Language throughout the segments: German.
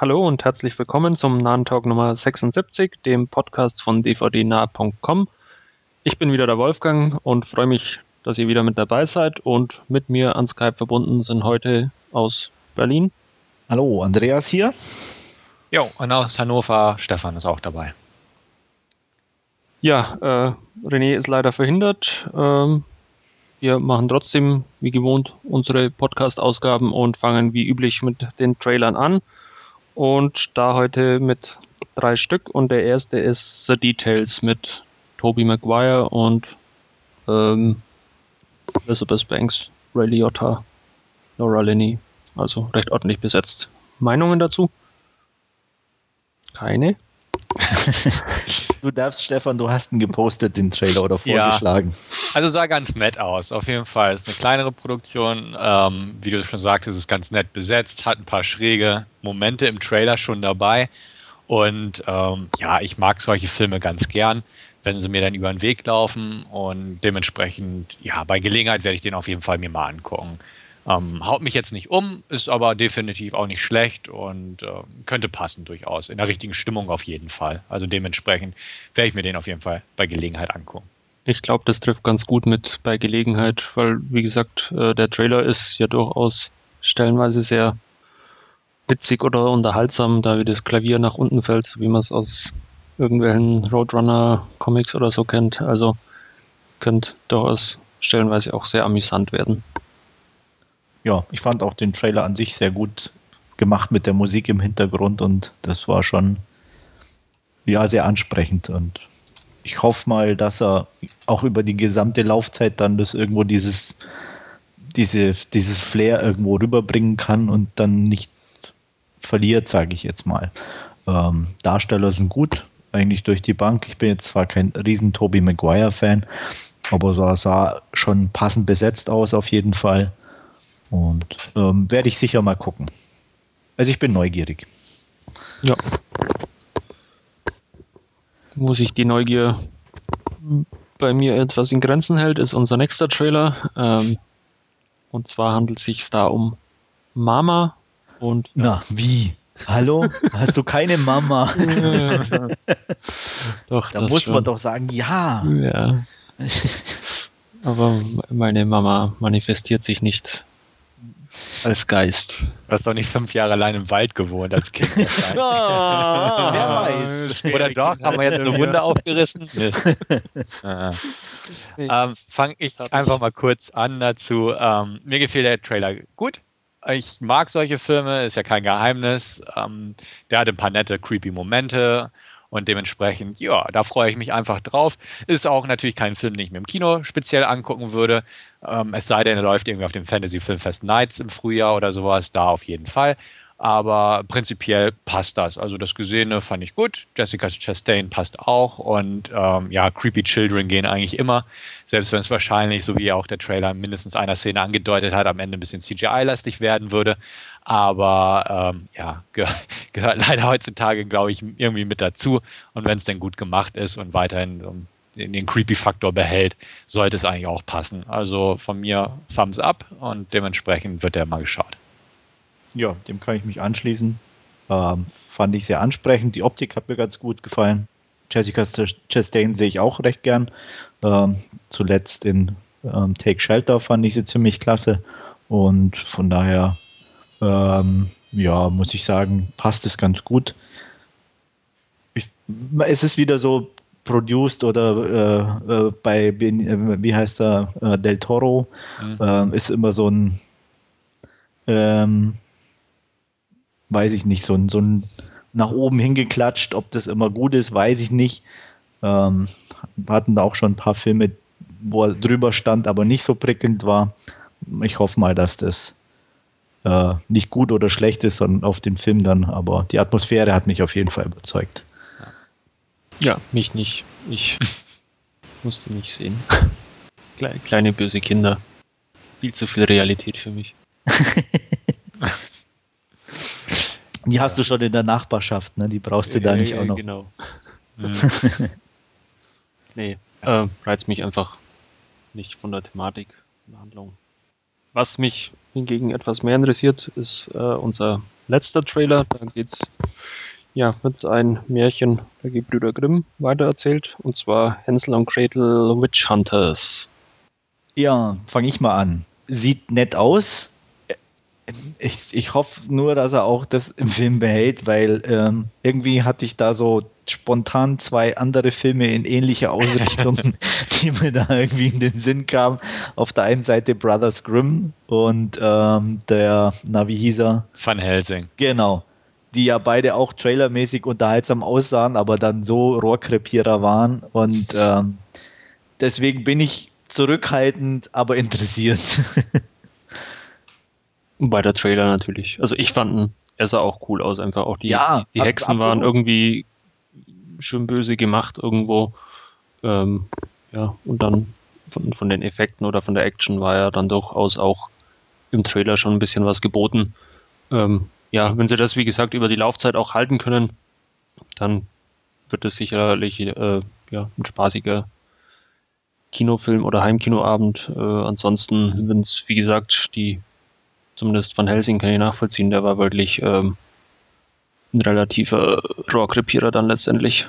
Hallo und herzlich willkommen zum Nahen Talk Nummer 76, dem Podcast von dvdnah.com. Ich bin wieder der Wolfgang und freue mich, dass ihr wieder mit dabei seid und mit mir an Skype verbunden sind heute aus Berlin. Hallo, Andreas hier. Jo, und aus Hannover, Stefan ist auch dabei. Ja, äh, René ist leider verhindert. Ähm, wir machen trotzdem, wie gewohnt, unsere Podcast-Ausgaben und fangen wie üblich mit den Trailern an. Und da heute mit drei Stück und der erste ist The Details mit Toby Maguire und ähm, Elizabeth Banks, Ray Liotta, Laura Linney. Also recht ordentlich besetzt. Meinungen dazu? Keine? du darfst, Stefan, du hast ihn gepostet, den Trailer oder vorgeschlagen. Ja, also sah ganz nett aus, auf jeden Fall. Ist eine kleinere Produktion, ähm, wie du schon sagtest, ist ganz nett besetzt, hat ein paar schräge Momente im Trailer schon dabei. Und ähm, ja, ich mag solche Filme ganz gern, wenn sie mir dann über den Weg laufen. Und dementsprechend, ja, bei Gelegenheit werde ich den auf jeden Fall mir mal angucken. Ähm, haut mich jetzt nicht um, ist aber definitiv auch nicht schlecht und äh, könnte passen durchaus. In der richtigen Stimmung auf jeden Fall. Also dementsprechend werde ich mir den auf jeden Fall bei Gelegenheit angucken. Ich glaube, das trifft ganz gut mit bei Gelegenheit, weil, wie gesagt, äh, der Trailer ist ja durchaus stellenweise sehr witzig oder unterhaltsam, da wie das Klavier nach unten fällt, wie man es aus irgendwelchen Roadrunner-Comics oder so kennt. Also könnte durchaus stellenweise auch sehr amüsant werden ja, ich fand auch den Trailer an sich sehr gut gemacht mit der Musik im Hintergrund und das war schon ja sehr ansprechend und ich hoffe mal, dass er auch über die gesamte Laufzeit dann das irgendwo dieses diese, dieses Flair irgendwo rüberbringen kann und dann nicht verliert, sage ich jetzt mal. Ähm, Darsteller sind gut, eigentlich durch die Bank. Ich bin jetzt zwar kein riesen Toby Maguire-Fan, aber so sah schon passend besetzt aus auf jeden Fall. Und ähm, werde ich sicher mal gucken. Also ich bin neugierig. Ja. Wo sich die Neugier bei mir etwas in Grenzen hält, ist unser nächster Trailer. Ähm, und zwar handelt es sich da um Mama und. Na, wie? Hallo? Hast du keine Mama? doch, da muss schon. man doch sagen, ja. Ja. Aber meine Mama manifestiert sich nicht als Geist. Du hast doch nicht fünf Jahre allein im Wald gewohnt als Kind. oh, wer weiß. Oder doch, haben wir jetzt eine Wunde aufgerissen? ähm, Fange ich einfach mal kurz an dazu. Ähm, mir gefällt der Trailer gut. Ich mag solche Filme, ist ja kein Geheimnis. Ähm, der hat ein paar nette, creepy Momente. Und dementsprechend, ja, da freue ich mich einfach drauf. Ist auch natürlich kein Film, den ich mir im Kino speziell angucken würde. Ähm, es sei denn, er läuft irgendwie auf dem Fantasy Filmfest Nights im Frühjahr oder sowas, da auf jeden Fall. Aber prinzipiell passt das. Also das Gesehene fand ich gut. Jessica Chastain passt auch. Und ähm, ja, Creepy Children gehen eigentlich immer. Selbst wenn es wahrscheinlich, so wie auch der Trailer mindestens einer Szene angedeutet hat, am Ende ein bisschen CGI-lastig werden würde. Aber ähm, ja, ge gehört leider heutzutage, glaube ich, irgendwie mit dazu. Und wenn es denn gut gemacht ist und weiterhin um, den Creepy-Faktor behält, sollte es eigentlich auch passen. Also von mir Thumbs up und dementsprechend wird der mal geschaut. Ja, dem kann ich mich anschließen. Ähm, fand ich sehr ansprechend. Die Optik hat mir ganz gut gefallen. Jessica Chastain sehe ich auch recht gern. Ähm, zuletzt in ähm, Take Shelter fand ich sie ziemlich klasse. Und von daher ähm, ja, muss ich sagen, passt es ganz gut. Ich, es ist wieder so produced oder äh, äh, bei, äh, wie heißt er, äh, Del Toro, mhm. Ähm, ist immer so ein, ähm, weiß ich nicht, so ein, so ein nach oben hingeklatscht. Ob das immer gut ist, weiß ich nicht. Ähm, wir hatten da auch schon ein paar Filme, wo er drüber stand, aber nicht so prickelnd war. Ich hoffe mal, dass das äh, nicht gut oder schlecht ist, sondern auf den Film dann. Aber die Atmosphäre hat mich auf jeden Fall überzeugt. Ja, mich nicht. Ich musste nicht sehen. Kleine böse Kinder. Viel zu viel Realität für mich. die hast du schon in der Nachbarschaft, ne? Die brauchst du da nicht auch noch. Genau. nee, äh, reizt mich einfach nicht von der Thematik, der Handlung. Was mich hingegen etwas mehr interessiert, ist äh, unser letzter Trailer. Da geht's ja, wird ein Märchen der Gebrüder Grimm weitererzählt. Und zwar Hänsel und Gretel Witch Hunters. Ja, fange ich mal an. Sieht nett aus. Ich, ich hoffe nur, dass er auch das im Film behält, weil ähm, irgendwie hatte ich da so spontan zwei andere Filme in ähnlicher Ausrichtung, die mir da irgendwie in den Sinn kamen. Auf der einen Seite Brothers Grimm und ähm, der, na wie hieß er? Van Helsing. Genau. Die ja beide auch trailermäßig unterhaltsam aussahen, aber dann so Rohrkrepierer waren. Und ähm, deswegen bin ich zurückhaltend, aber interessiert. Bei der Trailer natürlich. Also ich fand er sah auch cool aus, einfach auch die, ja, die Hexen absolut. waren irgendwie schön böse gemacht irgendwo. Ähm, ja, und dann von, von den Effekten oder von der Action war ja dann durchaus auch im Trailer schon ein bisschen was geboten. Ähm, ja, wenn sie das, wie gesagt, über die Laufzeit auch halten können, dann wird es sicherlich äh, ja, ein spaßiger Kinofilm oder Heimkinoabend. Äh, ansonsten, wenn es, wie gesagt, die, zumindest von Helsing kann ich nachvollziehen, der war wirklich ähm, ein relativer Rohrkrepierer dann letztendlich.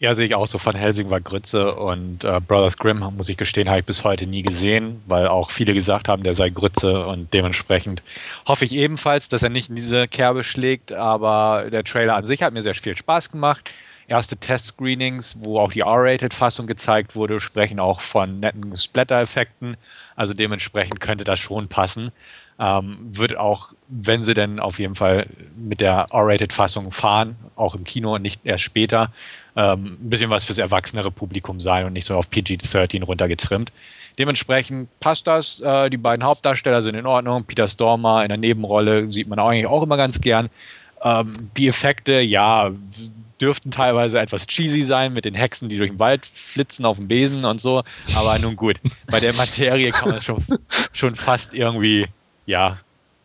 Ja, sehe ich auch so. Von Helsing war Grütze und äh, Brothers Grimm, muss ich gestehen, habe ich bis heute nie gesehen, weil auch viele gesagt haben, der sei Grütze und dementsprechend hoffe ich ebenfalls, dass er nicht in diese Kerbe schlägt, aber der Trailer an sich hat mir sehr viel Spaß gemacht. Erste Test-Screenings, wo auch die R-Rated-Fassung gezeigt wurde, sprechen auch von netten Splatter-Effekten. Also dementsprechend könnte das schon passen. Ähm, wird auch, wenn sie denn auf jeden Fall mit der R-Rated-Fassung fahren, auch im Kino und nicht erst später, ähm, ein bisschen was fürs erwachsenere Publikum sein und nicht so auf PG-13 runtergetrimmt. Dementsprechend passt das. Äh, die beiden Hauptdarsteller sind in Ordnung. Peter Stormer in der Nebenrolle sieht man eigentlich auch immer ganz gern. Ähm, die Effekte, ja, dürften teilweise etwas cheesy sein mit den Hexen, die durch den Wald flitzen auf dem Besen und so. Aber nun gut, bei der Materie kann man es schon, schon fast irgendwie ja,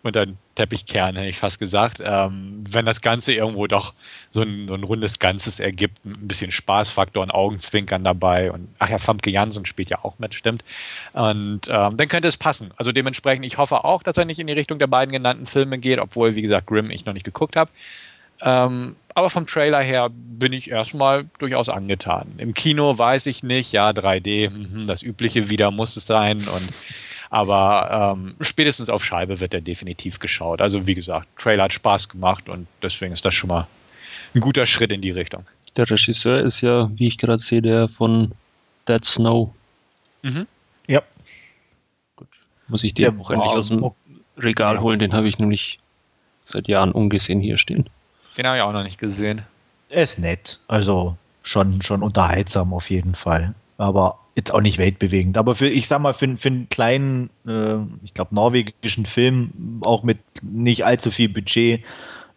unter den Teppich kehren, hätte ich fast gesagt. Ähm, wenn das Ganze irgendwo doch so ein, so ein, rundes Ganzes ergibt, ein bisschen Spaßfaktor und Augenzwinkern dabei. Und ach ja, Famke Jansen spielt ja auch mit, stimmt. Und ähm, dann könnte es passen. Also dementsprechend, ich hoffe auch, dass er nicht in die Richtung der beiden genannten Filme geht, obwohl, wie gesagt, Grimm ich noch nicht geguckt habe. Ähm, aber vom Trailer her bin ich erstmal durchaus angetan. Im Kino weiß ich nicht, ja, 3D, mh, das Übliche wieder muss es sein und aber ähm, spätestens auf Scheibe wird er definitiv geschaut. Also wie gesagt, Trailer hat Spaß gemacht und deswegen ist das schon mal ein guter Schritt in die Richtung. Der Regisseur ist ja, wie ich gerade sehe, der von Dead Snow. Mhm. Ja. Gut. Muss ich den auch endlich aus dem Regal holen, den habe ich nämlich seit Jahren ungesehen hier stehen. Den habe ich auch noch nicht gesehen. Er ist nett. Also schon, schon unterhaltsam auf jeden Fall. Aber jetzt auch nicht weltbewegend, aber für, ich sag mal, für, für einen kleinen, äh, ich glaube, norwegischen Film, auch mit nicht allzu viel Budget,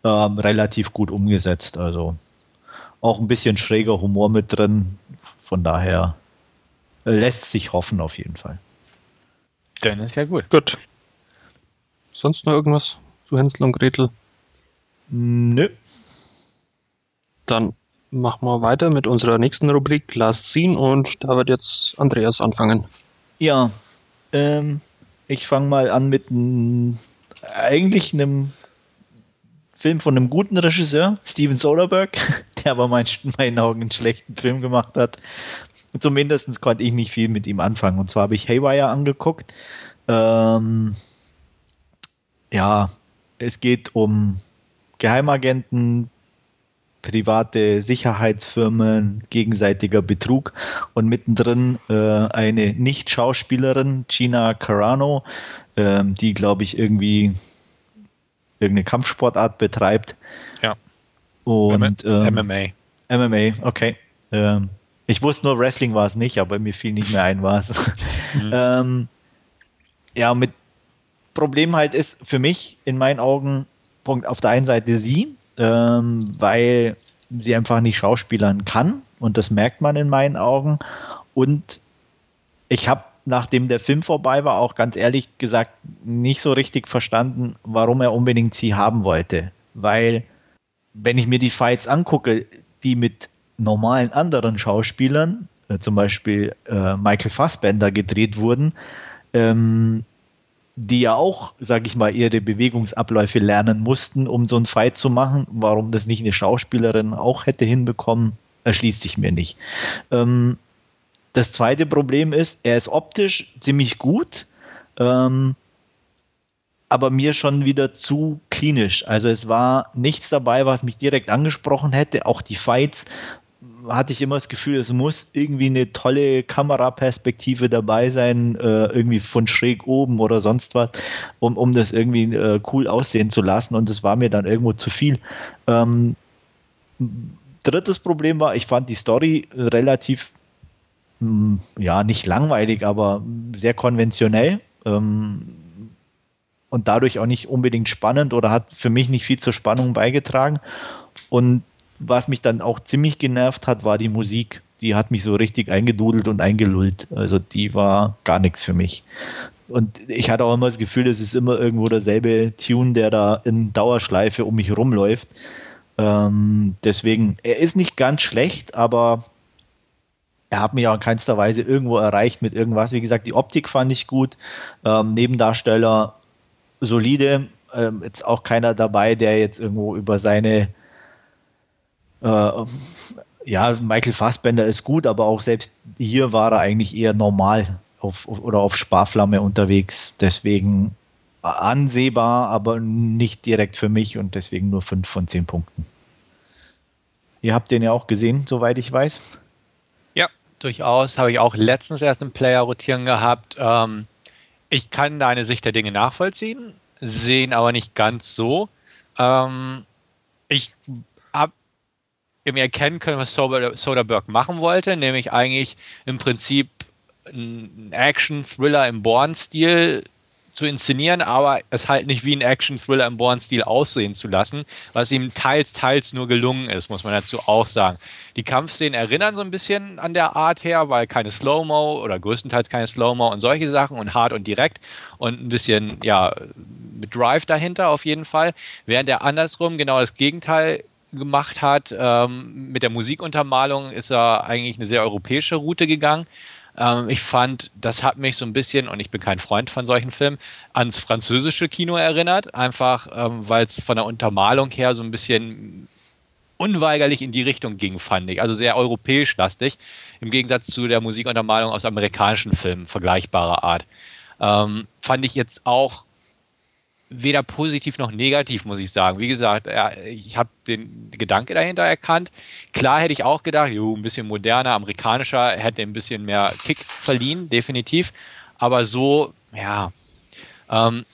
äh, relativ gut umgesetzt. Also auch ein bisschen schräger Humor mit drin. Von daher lässt sich hoffen auf jeden Fall. Dann ist ja gut. Gut. Sonst noch irgendwas zu Hänsel und Gretel? Nö. Dann machen wir weiter mit unserer nächsten Rubrik Last Scene und da wird jetzt Andreas anfangen. Ja, ähm, ich fange mal an mit n, eigentlich einem Film von einem guten Regisseur, Steven Soderbergh, der aber mein, in meinen Augen einen schlechten Film gemacht hat. Zumindest konnte ich nicht viel mit ihm anfangen. Und zwar habe ich Haywire angeguckt. Ähm, ja, es geht um Geheimagenten, private Sicherheitsfirmen, gegenseitiger Betrug und mittendrin äh, eine Nicht-Schauspielerin, Gina Carano, äh, die, glaube ich, irgendwie irgendeine Kampfsportart betreibt. Ja. Und ähm, MMA. MMA, okay. Ähm, ich wusste nur, Wrestling war es nicht, aber mir fiel nicht mehr ein, was. mhm. ähm, ja, mit Problem halt ist für mich in meinen Augen Punkt auf der einen Seite sie, ähm, weil sie einfach nicht schauspielern kann und das merkt man in meinen Augen. Und ich habe, nachdem der Film vorbei war, auch ganz ehrlich gesagt nicht so richtig verstanden, warum er unbedingt sie haben wollte. Weil, wenn ich mir die Fights angucke, die mit normalen anderen Schauspielern, äh, zum Beispiel äh, Michael Fassbender, gedreht wurden, ähm, die ja auch, sag ich mal, ihre Bewegungsabläufe lernen mussten, um so einen Fight zu machen. Warum das nicht eine Schauspielerin auch hätte hinbekommen, erschließt sich mir nicht. Ähm, das zweite Problem ist, er ist optisch ziemlich gut, ähm, aber mir schon wieder zu klinisch. Also es war nichts dabei, was mich direkt angesprochen hätte. Auch die Fights hatte ich immer das Gefühl, es muss irgendwie eine tolle Kameraperspektive dabei sein, äh, irgendwie von schräg oben oder sonst was, um, um das irgendwie äh, cool aussehen zu lassen. Und es war mir dann irgendwo zu viel. Ähm, drittes Problem war, ich fand die Story relativ, mh, hm, ja, nicht langweilig, aber sehr konventionell. Ähm, und dadurch auch nicht unbedingt spannend oder hat für mich nicht viel zur Spannung beigetragen. Und was mich dann auch ziemlich genervt hat, war die Musik. Die hat mich so richtig eingedudelt und eingelullt. Also die war gar nichts für mich. Und ich hatte auch immer das Gefühl, es ist immer irgendwo derselbe Tune, der da in Dauerschleife um mich rumläuft. Ähm, deswegen, er ist nicht ganz schlecht, aber er hat mich auch in keinster Weise irgendwo erreicht mit irgendwas. Wie gesagt, die Optik fand ich gut. Ähm, Nebendarsteller solide. Ähm, jetzt auch keiner dabei, der jetzt irgendwo über seine ja, Michael Fassbender ist gut, aber auch selbst hier war er eigentlich eher normal auf, oder auf Sparflamme unterwegs. Deswegen ansehbar, aber nicht direkt für mich und deswegen nur 5 von 10 Punkten. Ihr habt den ja auch gesehen, soweit ich weiß. Ja, durchaus. Habe ich auch letztens erst im Player rotieren gehabt. Ähm, ich kann deine Sicht der Dinge nachvollziehen, sehen aber nicht ganz so. Ähm, ich irgendwie erkennen können, was Soderbergh machen wollte, nämlich eigentlich im Prinzip ein Action-Thriller im Bourne-Stil zu inszenieren, aber es halt nicht wie ein Action-Thriller im Bourne-Stil aussehen zu lassen, was ihm teils, teils nur gelungen ist, muss man dazu auch sagen. Die Kampfszenen erinnern so ein bisschen an der Art her, weil keine Slow-Mo oder größtenteils keine Slow-Mo und solche Sachen und hart und direkt und ein bisschen, ja, mit Drive dahinter auf jeden Fall, während er andersrum genau das Gegenteil gemacht hat. Ähm, mit der Musikuntermalung ist er eigentlich eine sehr europäische Route gegangen. Ähm, ich fand, das hat mich so ein bisschen, und ich bin kein Freund von solchen Filmen, ans französische Kino erinnert. Einfach, ähm, weil es von der Untermalung her so ein bisschen unweigerlich in die Richtung ging, fand ich. Also sehr europäisch lastig, im Gegensatz zu der Musikuntermalung aus amerikanischen Filmen vergleichbarer Art. Ähm, fand ich jetzt auch weder positiv noch negativ, muss ich sagen. Wie gesagt, ich habe den Gedanke dahinter erkannt. Klar hätte ich auch gedacht, jo, ein bisschen moderner, amerikanischer, hätte ein bisschen mehr Kick verliehen, definitiv. Aber so, ja. Ähm,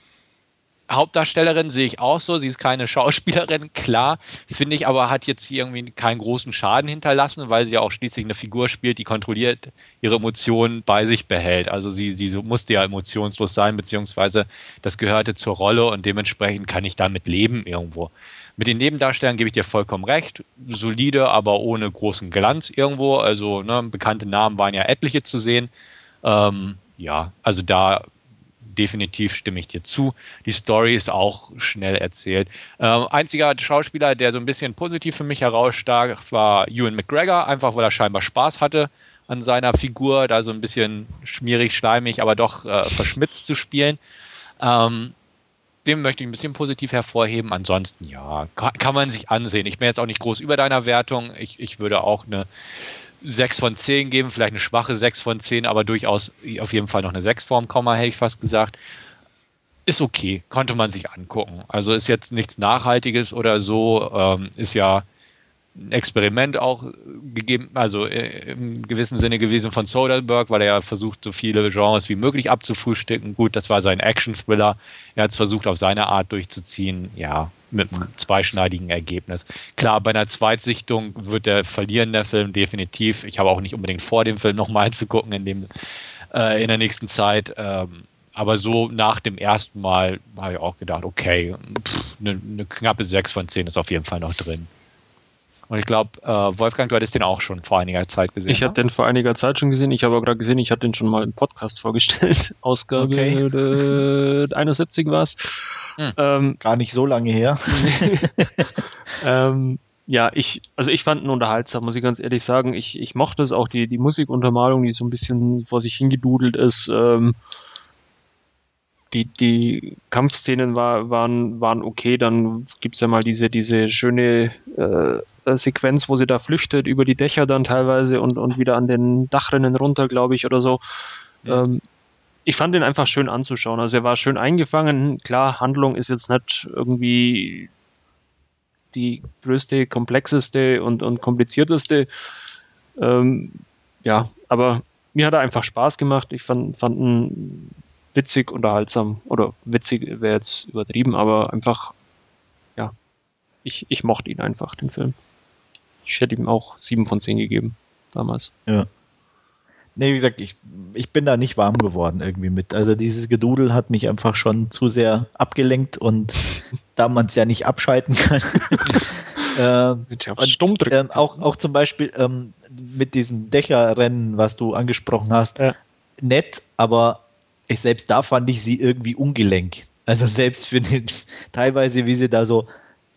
Hauptdarstellerin sehe ich auch so. Sie ist keine Schauspielerin, klar. Finde ich aber, hat jetzt irgendwie keinen großen Schaden hinterlassen, weil sie auch schließlich eine Figur spielt, die kontrolliert ihre Emotionen bei sich behält. Also sie, sie musste ja emotionslos sein, beziehungsweise das gehörte zur Rolle und dementsprechend kann ich damit leben irgendwo. Mit den Nebendarstellern gebe ich dir vollkommen recht. Solide, aber ohne großen Glanz irgendwo. Also ne, bekannte Namen waren ja etliche zu sehen. Ähm, ja, also da definitiv stimme ich dir zu. Die Story ist auch schnell erzählt. Ähm, einziger Schauspieler, der so ein bisschen positiv für mich herausstach, war Ewan McGregor, einfach weil er scheinbar Spaß hatte an seiner Figur, da so ein bisschen schmierig, schleimig, aber doch äh, verschmitzt zu spielen. Ähm, dem möchte ich ein bisschen positiv hervorheben. Ansonsten, ja, kann, kann, man sich ansehen. Ich bin jetzt auch nicht groß über deiner Wertung. Ich, ich würde auch eine 6 von 10 geben, vielleicht eine schwache 6 von 10, aber durchaus auf jeden Fall noch eine 6 vorm Komma, hätte ich fast gesagt. Ist okay, konnte man sich angucken. Also ist jetzt nichts Nachhaltiges oder so, ähm, ist ja ein Experiment auch gegeben, also äh, im gewissen Sinne gewesen von Soderbergh, weil er ja versucht, so viele Genres wie möglich abzufrühstücken. Gut, das war sein Action-Thriller. Er hat es versucht, auf seine Art durchzuziehen. Ja, mit einem zweischneidigen Ergebnis. Klar, bei einer Zweitsichtung wird der verlieren, Film, definitiv. Ich habe auch nicht unbedingt vor, dem Film nochmal zu gucken in, dem, äh, in der nächsten Zeit. Ähm, aber so nach dem ersten Mal habe ich auch gedacht, okay, eine, eine knappe 6 von 10 ist auf jeden Fall noch drin. Und ich glaube, äh, Wolfgang, du hattest den auch schon vor einiger Zeit gesehen. Ich ne? hatte den vor einiger Zeit schon gesehen. Ich habe aber gerade gesehen, ich hatte den schon mal im Podcast vorgestellt. Ausgabe okay. 71 war es. Hm. Ähm, Gar nicht so lange her. ähm, ja, ich, also ich fand ihn unterhaltsam, muss ich ganz ehrlich sagen. Ich, ich mochte es auch, die, die Musikuntermalung, die so ein bisschen vor sich hingedudelt ist. Ähm, die, die Kampfszenen war, waren, waren okay. Dann gibt es ja mal diese, diese schöne äh, Sequenz, wo sie da flüchtet über die Dächer dann teilweise und, und wieder an den Dachrinnen runter, glaube ich, oder so. Ja. Ähm, ich fand ihn einfach schön anzuschauen. Also er war schön eingefangen. Klar, Handlung ist jetzt nicht irgendwie die größte, komplexeste und, und komplizierteste. Ähm, ja, aber mir hat er einfach Spaß gemacht. Ich fand, fand ihn witzig, unterhaltsam. Oder witzig wäre jetzt übertrieben, aber einfach, ja, ich, ich mochte ihn einfach, den Film. Ich hätte ihm auch sieben von zehn gegeben damals. Ja. Nee, wie gesagt, ich, ich bin da nicht warm geworden irgendwie mit. Also dieses Gedudel hat mich einfach schon zu sehr abgelenkt und da man es ja nicht abschalten kann. äh, und, stumm drücken. Äh, auch, auch zum Beispiel ähm, mit diesem Dächerrennen, was du angesprochen hast, ja. nett, aber ich, selbst da fand ich sie irgendwie ungelenk. Also selbst für den, teilweise, wie sie da so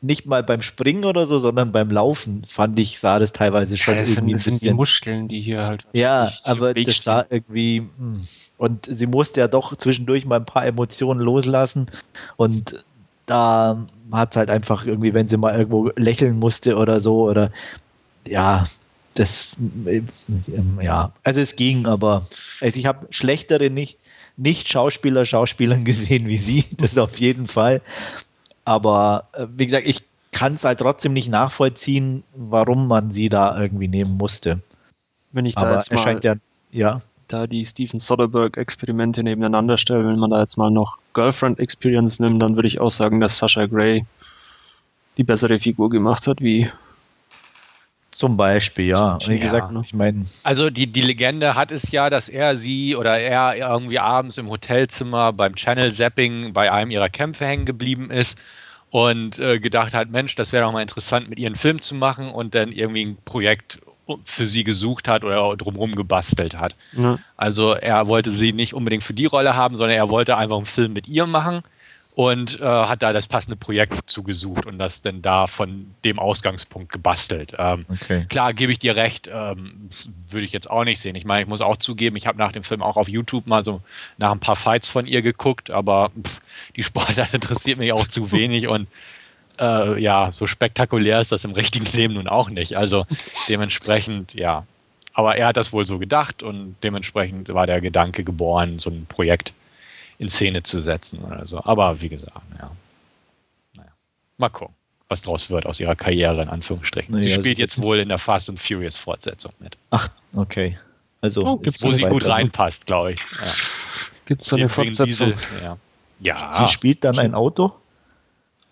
nicht mal beim Springen oder so, sondern beim Laufen fand ich, sah das teilweise schon ja, das irgendwie sind, ein bisschen. die Muskeln, die hier halt. Ja, aber das sah irgendwie. Hm. Und sie musste ja doch zwischendurch mal ein paar Emotionen loslassen. Und da hat es halt einfach irgendwie, wenn sie mal irgendwo lächeln musste oder so, oder ja, das, ja, also es ging, aber also ich habe schlechtere nicht, nicht Schauspieler, Schauspielern gesehen wie sie, das auf jeden Fall. Aber äh, wie gesagt, ich kann es halt trotzdem nicht nachvollziehen, warum man sie da irgendwie nehmen musste. Wenn ich da Aber jetzt mal, ja, ja. Da die Steven Soderbergh-Experimente nebeneinander stelle, wenn man da jetzt mal noch Girlfriend Experience nimmt, dann würde ich auch sagen, dass Sasha Gray die bessere Figur gemacht hat, wie zum Beispiel, ja. Wie gesagt, ich meine. Also die, die Legende hat es ja, dass er sie oder er irgendwie abends im Hotelzimmer beim Channel Zapping bei einem ihrer Kämpfe hängen geblieben ist und äh, gedacht hat, Mensch, das wäre doch mal interessant, mit ihr einen Film zu machen und dann irgendwie ein Projekt für sie gesucht hat oder drumherum gebastelt hat. Ja. Also er wollte sie nicht unbedingt für die Rolle haben, sondern er wollte einfach einen Film mit ihr machen und äh, hat da das passende Projekt zugesucht und das dann da von dem Ausgangspunkt gebastelt. Ähm, okay. Klar, gebe ich dir recht, ähm, würde ich jetzt auch nicht sehen. Ich meine, ich muss auch zugeben, ich habe nach dem Film auch auf YouTube mal so nach ein paar Fights von ihr geguckt, aber pff, die Sportart interessiert mich auch zu wenig und äh, ja, so spektakulär ist das im richtigen Leben nun auch nicht. Also dementsprechend, ja. Aber er hat das wohl so gedacht und dementsprechend war der Gedanke geboren, so ein Projekt in Szene zu setzen oder so. Aber wie gesagt, ja. Naja. Mal gucken, was draus wird aus ihrer Karriere, in Anführungsstrichen. Naja, sie spielt jetzt wohl in der Fast and Furious Fortsetzung mit. Ach, okay. Also, oh, wo sie gut reinpasst, glaube ich. Ja. Gibt es eine Fortsetzung? Diesel, ja. ja. Sie spielt dann ein Auto?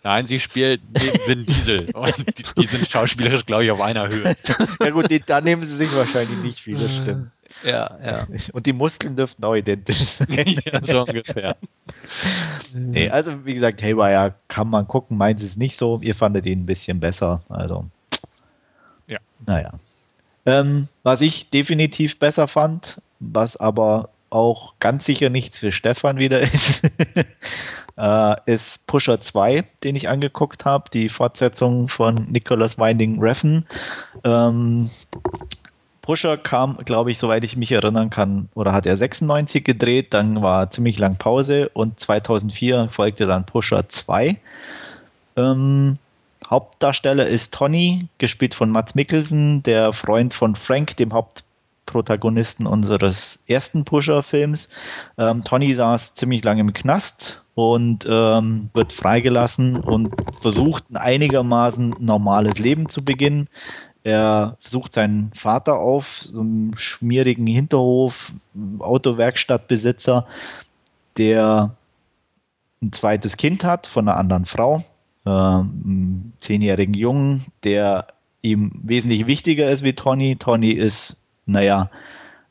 Nein, sie spielt Vin Diesel. Und die, die sind schauspielerisch, glaube ich, auf einer Höhe. ja gut, die, da nehmen sie sich wahrscheinlich nicht viel, das stimmt. Ja, ja. Und die Muskeln dürften auch identisch sein. ja, so ungefähr. nee, also wie gesagt, Haywire kann man gucken, meint es nicht so. Ihr fandet ihn ein bisschen besser. Also. Ja. Naja. Ähm, was ich definitiv besser fand, was aber auch ganz sicher nichts für Stefan wieder ist, äh, ist Pusher 2, den ich angeguckt habe, die Fortsetzung von Nicholas Winding Refn. Ähm, Pusher kam, glaube ich, soweit ich mich erinnern kann, oder hat er 96 gedreht, dann war ziemlich lang Pause und 2004 folgte dann Pusher 2. Ähm, Hauptdarsteller ist Tony, gespielt von Mats Mikkelsen, der Freund von Frank, dem Hauptprotagonisten unseres ersten Pusher-Films. Ähm, Tony saß ziemlich lange im Knast und ähm, wird freigelassen und versucht ein einigermaßen normales Leben zu beginnen. Er sucht seinen Vater auf, so einen schmierigen Hinterhof, Autowerkstattbesitzer, der ein zweites Kind hat von einer anderen Frau, äh, einen zehnjährigen Jungen, der ihm wesentlich wichtiger ist wie Tony. Tony ist, naja,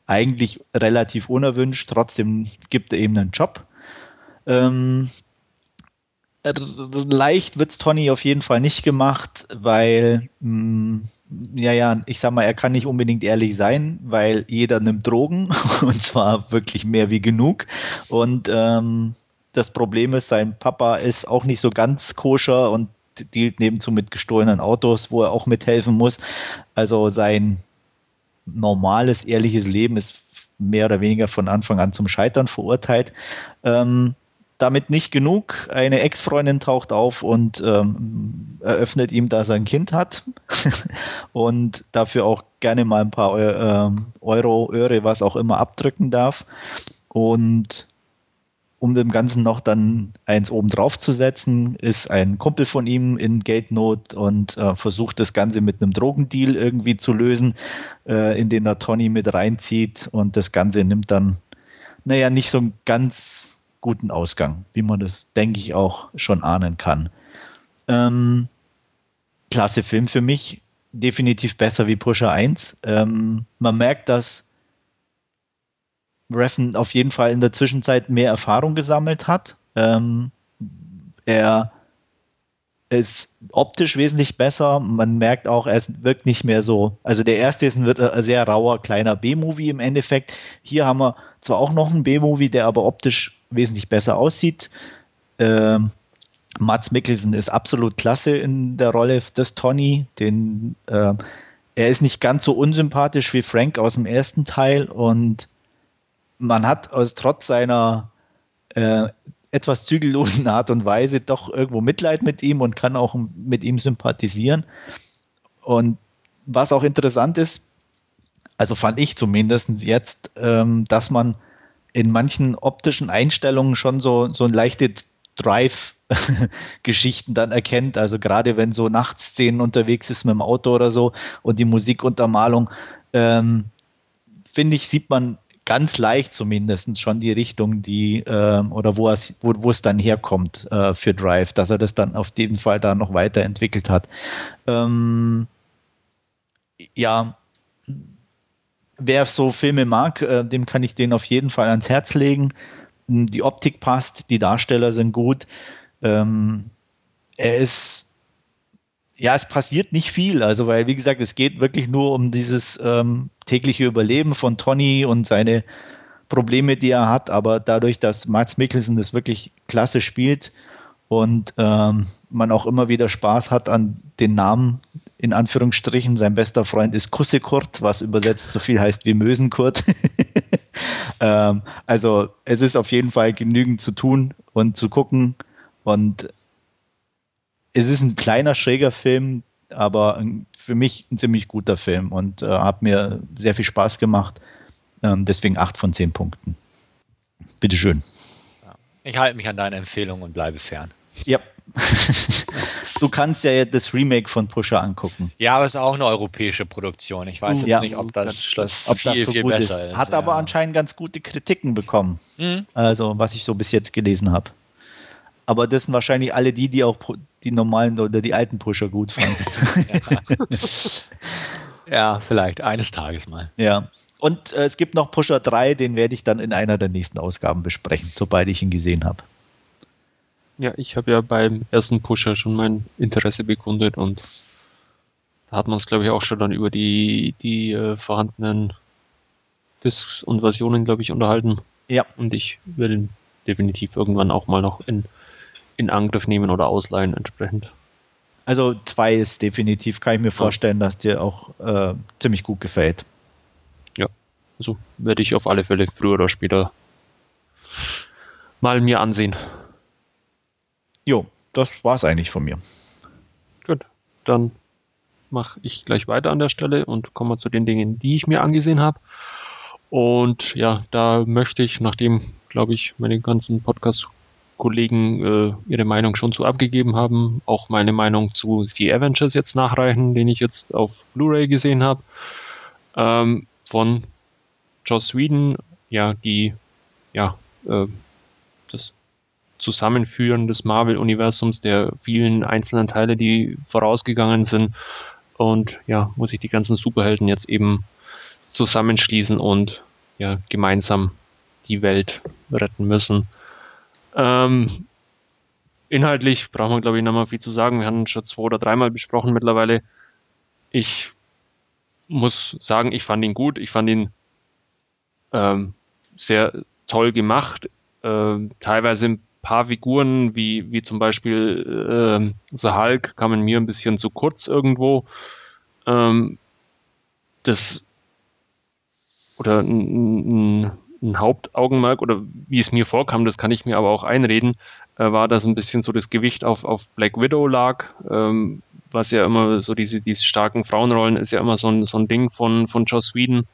eigentlich relativ unerwünscht, trotzdem gibt er ihm einen Job. Ähm, leicht wird es Tony auf jeden Fall nicht gemacht, weil, mh, mm, ja, ja, ich sag mal, er kann nicht unbedingt ehrlich sein, weil jeder nimmt Drogen und zwar wirklich mehr wie genug. Und ähm, das Problem ist, sein Papa ist auch nicht so ganz koscher und dealt nebenzu mit gestohlenen Autos, wo er auch mithelfen muss. Also sein normales, ehrliches Leben ist mehr oder weniger von Anfang an zum Scheitern verurteilt. Ähm, damit nicht genug. Eine Ex-Freundin taucht auf und ähm, eröffnet ihm, dass er ein Kind hat und dafür auch gerne mal ein paar äh, Euro, Öre, was auch immer abdrücken darf. Und um dem Ganzen noch dann eins oben drauf zu setzen, ist ein Kumpel von ihm in Geldnot und äh, versucht das Ganze mit einem Drogendeal irgendwie zu lösen, äh, in den er Tony mit reinzieht und das Ganze nimmt dann, naja, nicht so einen ganz guten Ausgang, wie man das, denke ich, auch schon ahnen kann. Ähm, klasse Film für mich, definitiv besser wie Pusher 1. Ähm, man merkt, dass Reffen auf jeden Fall in der Zwischenzeit mehr Erfahrung gesammelt hat. Ähm, er ist optisch wesentlich besser. Man merkt auch, er wirkt nicht mehr so. Also der erste ist ein sehr rauer kleiner B-Movie im Endeffekt. Hier haben wir zwar auch noch einen B-Movie, der aber optisch wesentlich besser aussieht. Ähm, Mats Mikkelsen ist absolut klasse in der Rolle des Tony. Den, äh, er ist nicht ganz so unsympathisch wie Frank aus dem ersten Teil und man hat aus trotz seiner äh, etwas zügellosen Art und Weise doch irgendwo Mitleid mit ihm und kann auch mit ihm sympathisieren. Und was auch interessant ist, also fand ich zumindest jetzt, ähm, dass man in manchen optischen Einstellungen schon so, so ein leichte Drive-Geschichten dann erkennt. Also gerade wenn so Nachtszenen unterwegs ist mit dem Auto oder so und die Musikuntermalung, ähm, finde ich, sieht man ganz leicht zumindest schon die Richtung, die äh, oder wo es, wo es dann herkommt äh, für Drive, dass er das dann auf jeden Fall da noch weiterentwickelt hat. Ähm, ja, wer so Filme mag, äh, dem kann ich den auf jeden Fall ans Herz legen. Die Optik passt, die Darsteller sind gut. Ähm, er ist ja, es passiert nicht viel. Also, weil, wie gesagt, es geht wirklich nur um dieses ähm, tägliche Überleben von Tony und seine Probleme, die er hat. Aber dadurch, dass Mats Mikkelsen das wirklich klasse spielt und ähm, man auch immer wieder Spaß hat an den Namen, in Anführungsstrichen, sein bester Freund ist Kussekurt, was übersetzt so viel heißt wie Mösenkurt. ähm, also, es ist auf jeden Fall genügend zu tun und zu gucken. Und es ist ein kleiner, schräger Film, aber für mich ein ziemlich guter Film und äh, hat mir sehr viel Spaß gemacht. Ähm, deswegen 8 von 10 Punkten. Bitteschön. Ich halte mich an deine Empfehlung und bleibe fern. Ja. du kannst ja das Remake von Pusher angucken. Ja, aber es ist auch eine europäische Produktion. Ich weiß jetzt ja, nicht, ob das, das, ob viel, das so viel besser ist. ist. Hat ja. aber anscheinend ganz gute Kritiken bekommen. Mhm. Also, was ich so bis jetzt gelesen habe. Aber das sind wahrscheinlich alle die, die auch die normalen oder die alten Pusher gut fanden. ja, vielleicht eines Tages mal. Ja. Und äh, es gibt noch Pusher 3, den werde ich dann in einer der nächsten Ausgaben besprechen, sobald ich ihn gesehen habe. Ja, ich habe ja beim ersten Pusher schon mein Interesse bekundet und da hat man es, glaube ich, auch schon dann über die, die äh, vorhandenen Discs und Versionen, glaube ich, unterhalten. Ja. Und ich werde ihn definitiv irgendwann auch mal noch in in Angriff nehmen oder ausleihen entsprechend. Also zwei ist definitiv, kann ich mir vorstellen, dass dir auch äh, ziemlich gut gefällt. Ja, also werde ich auf alle Fälle früher oder später mal mir ansehen. Jo, das war es eigentlich von mir. Gut, dann mache ich gleich weiter an der Stelle und komme zu den Dingen, die ich mir angesehen habe. Und ja, da möchte ich, nachdem, glaube ich, meine ganzen Podcasts Kollegen äh, ihre Meinung schon zu abgegeben haben. Auch meine Meinung zu The Avengers jetzt nachreichen, den ich jetzt auf Blu-ray gesehen habe. Ähm, von Joss Whedon, ja, die, ja, äh, Zusammenführen des Marvel-Universums, der vielen einzelnen Teile, die vorausgegangen sind. Und ja, muss ich die ganzen Superhelden jetzt eben zusammenschließen und ja, gemeinsam die Welt retten müssen. Ähm, inhaltlich braucht man, glaube ich, mehr viel zu sagen. Wir haben schon zwei oder dreimal besprochen mittlerweile. Ich muss sagen, ich fand ihn gut. Ich fand ihn ähm, sehr toll gemacht. Ähm, teilweise ein paar Figuren, wie, wie zum Beispiel äh, The Hulk, kamen mir ein bisschen zu kurz irgendwo. Ähm, das oder ein, Hauptaugenmerk oder wie es mir vorkam, das kann ich mir aber auch einreden, äh, war, dass ein bisschen so das Gewicht auf, auf Black Widow lag, ähm, was ja immer so diese, diese starken Frauenrollen ist ja immer so ein, so ein Ding von, von Joss Whedon,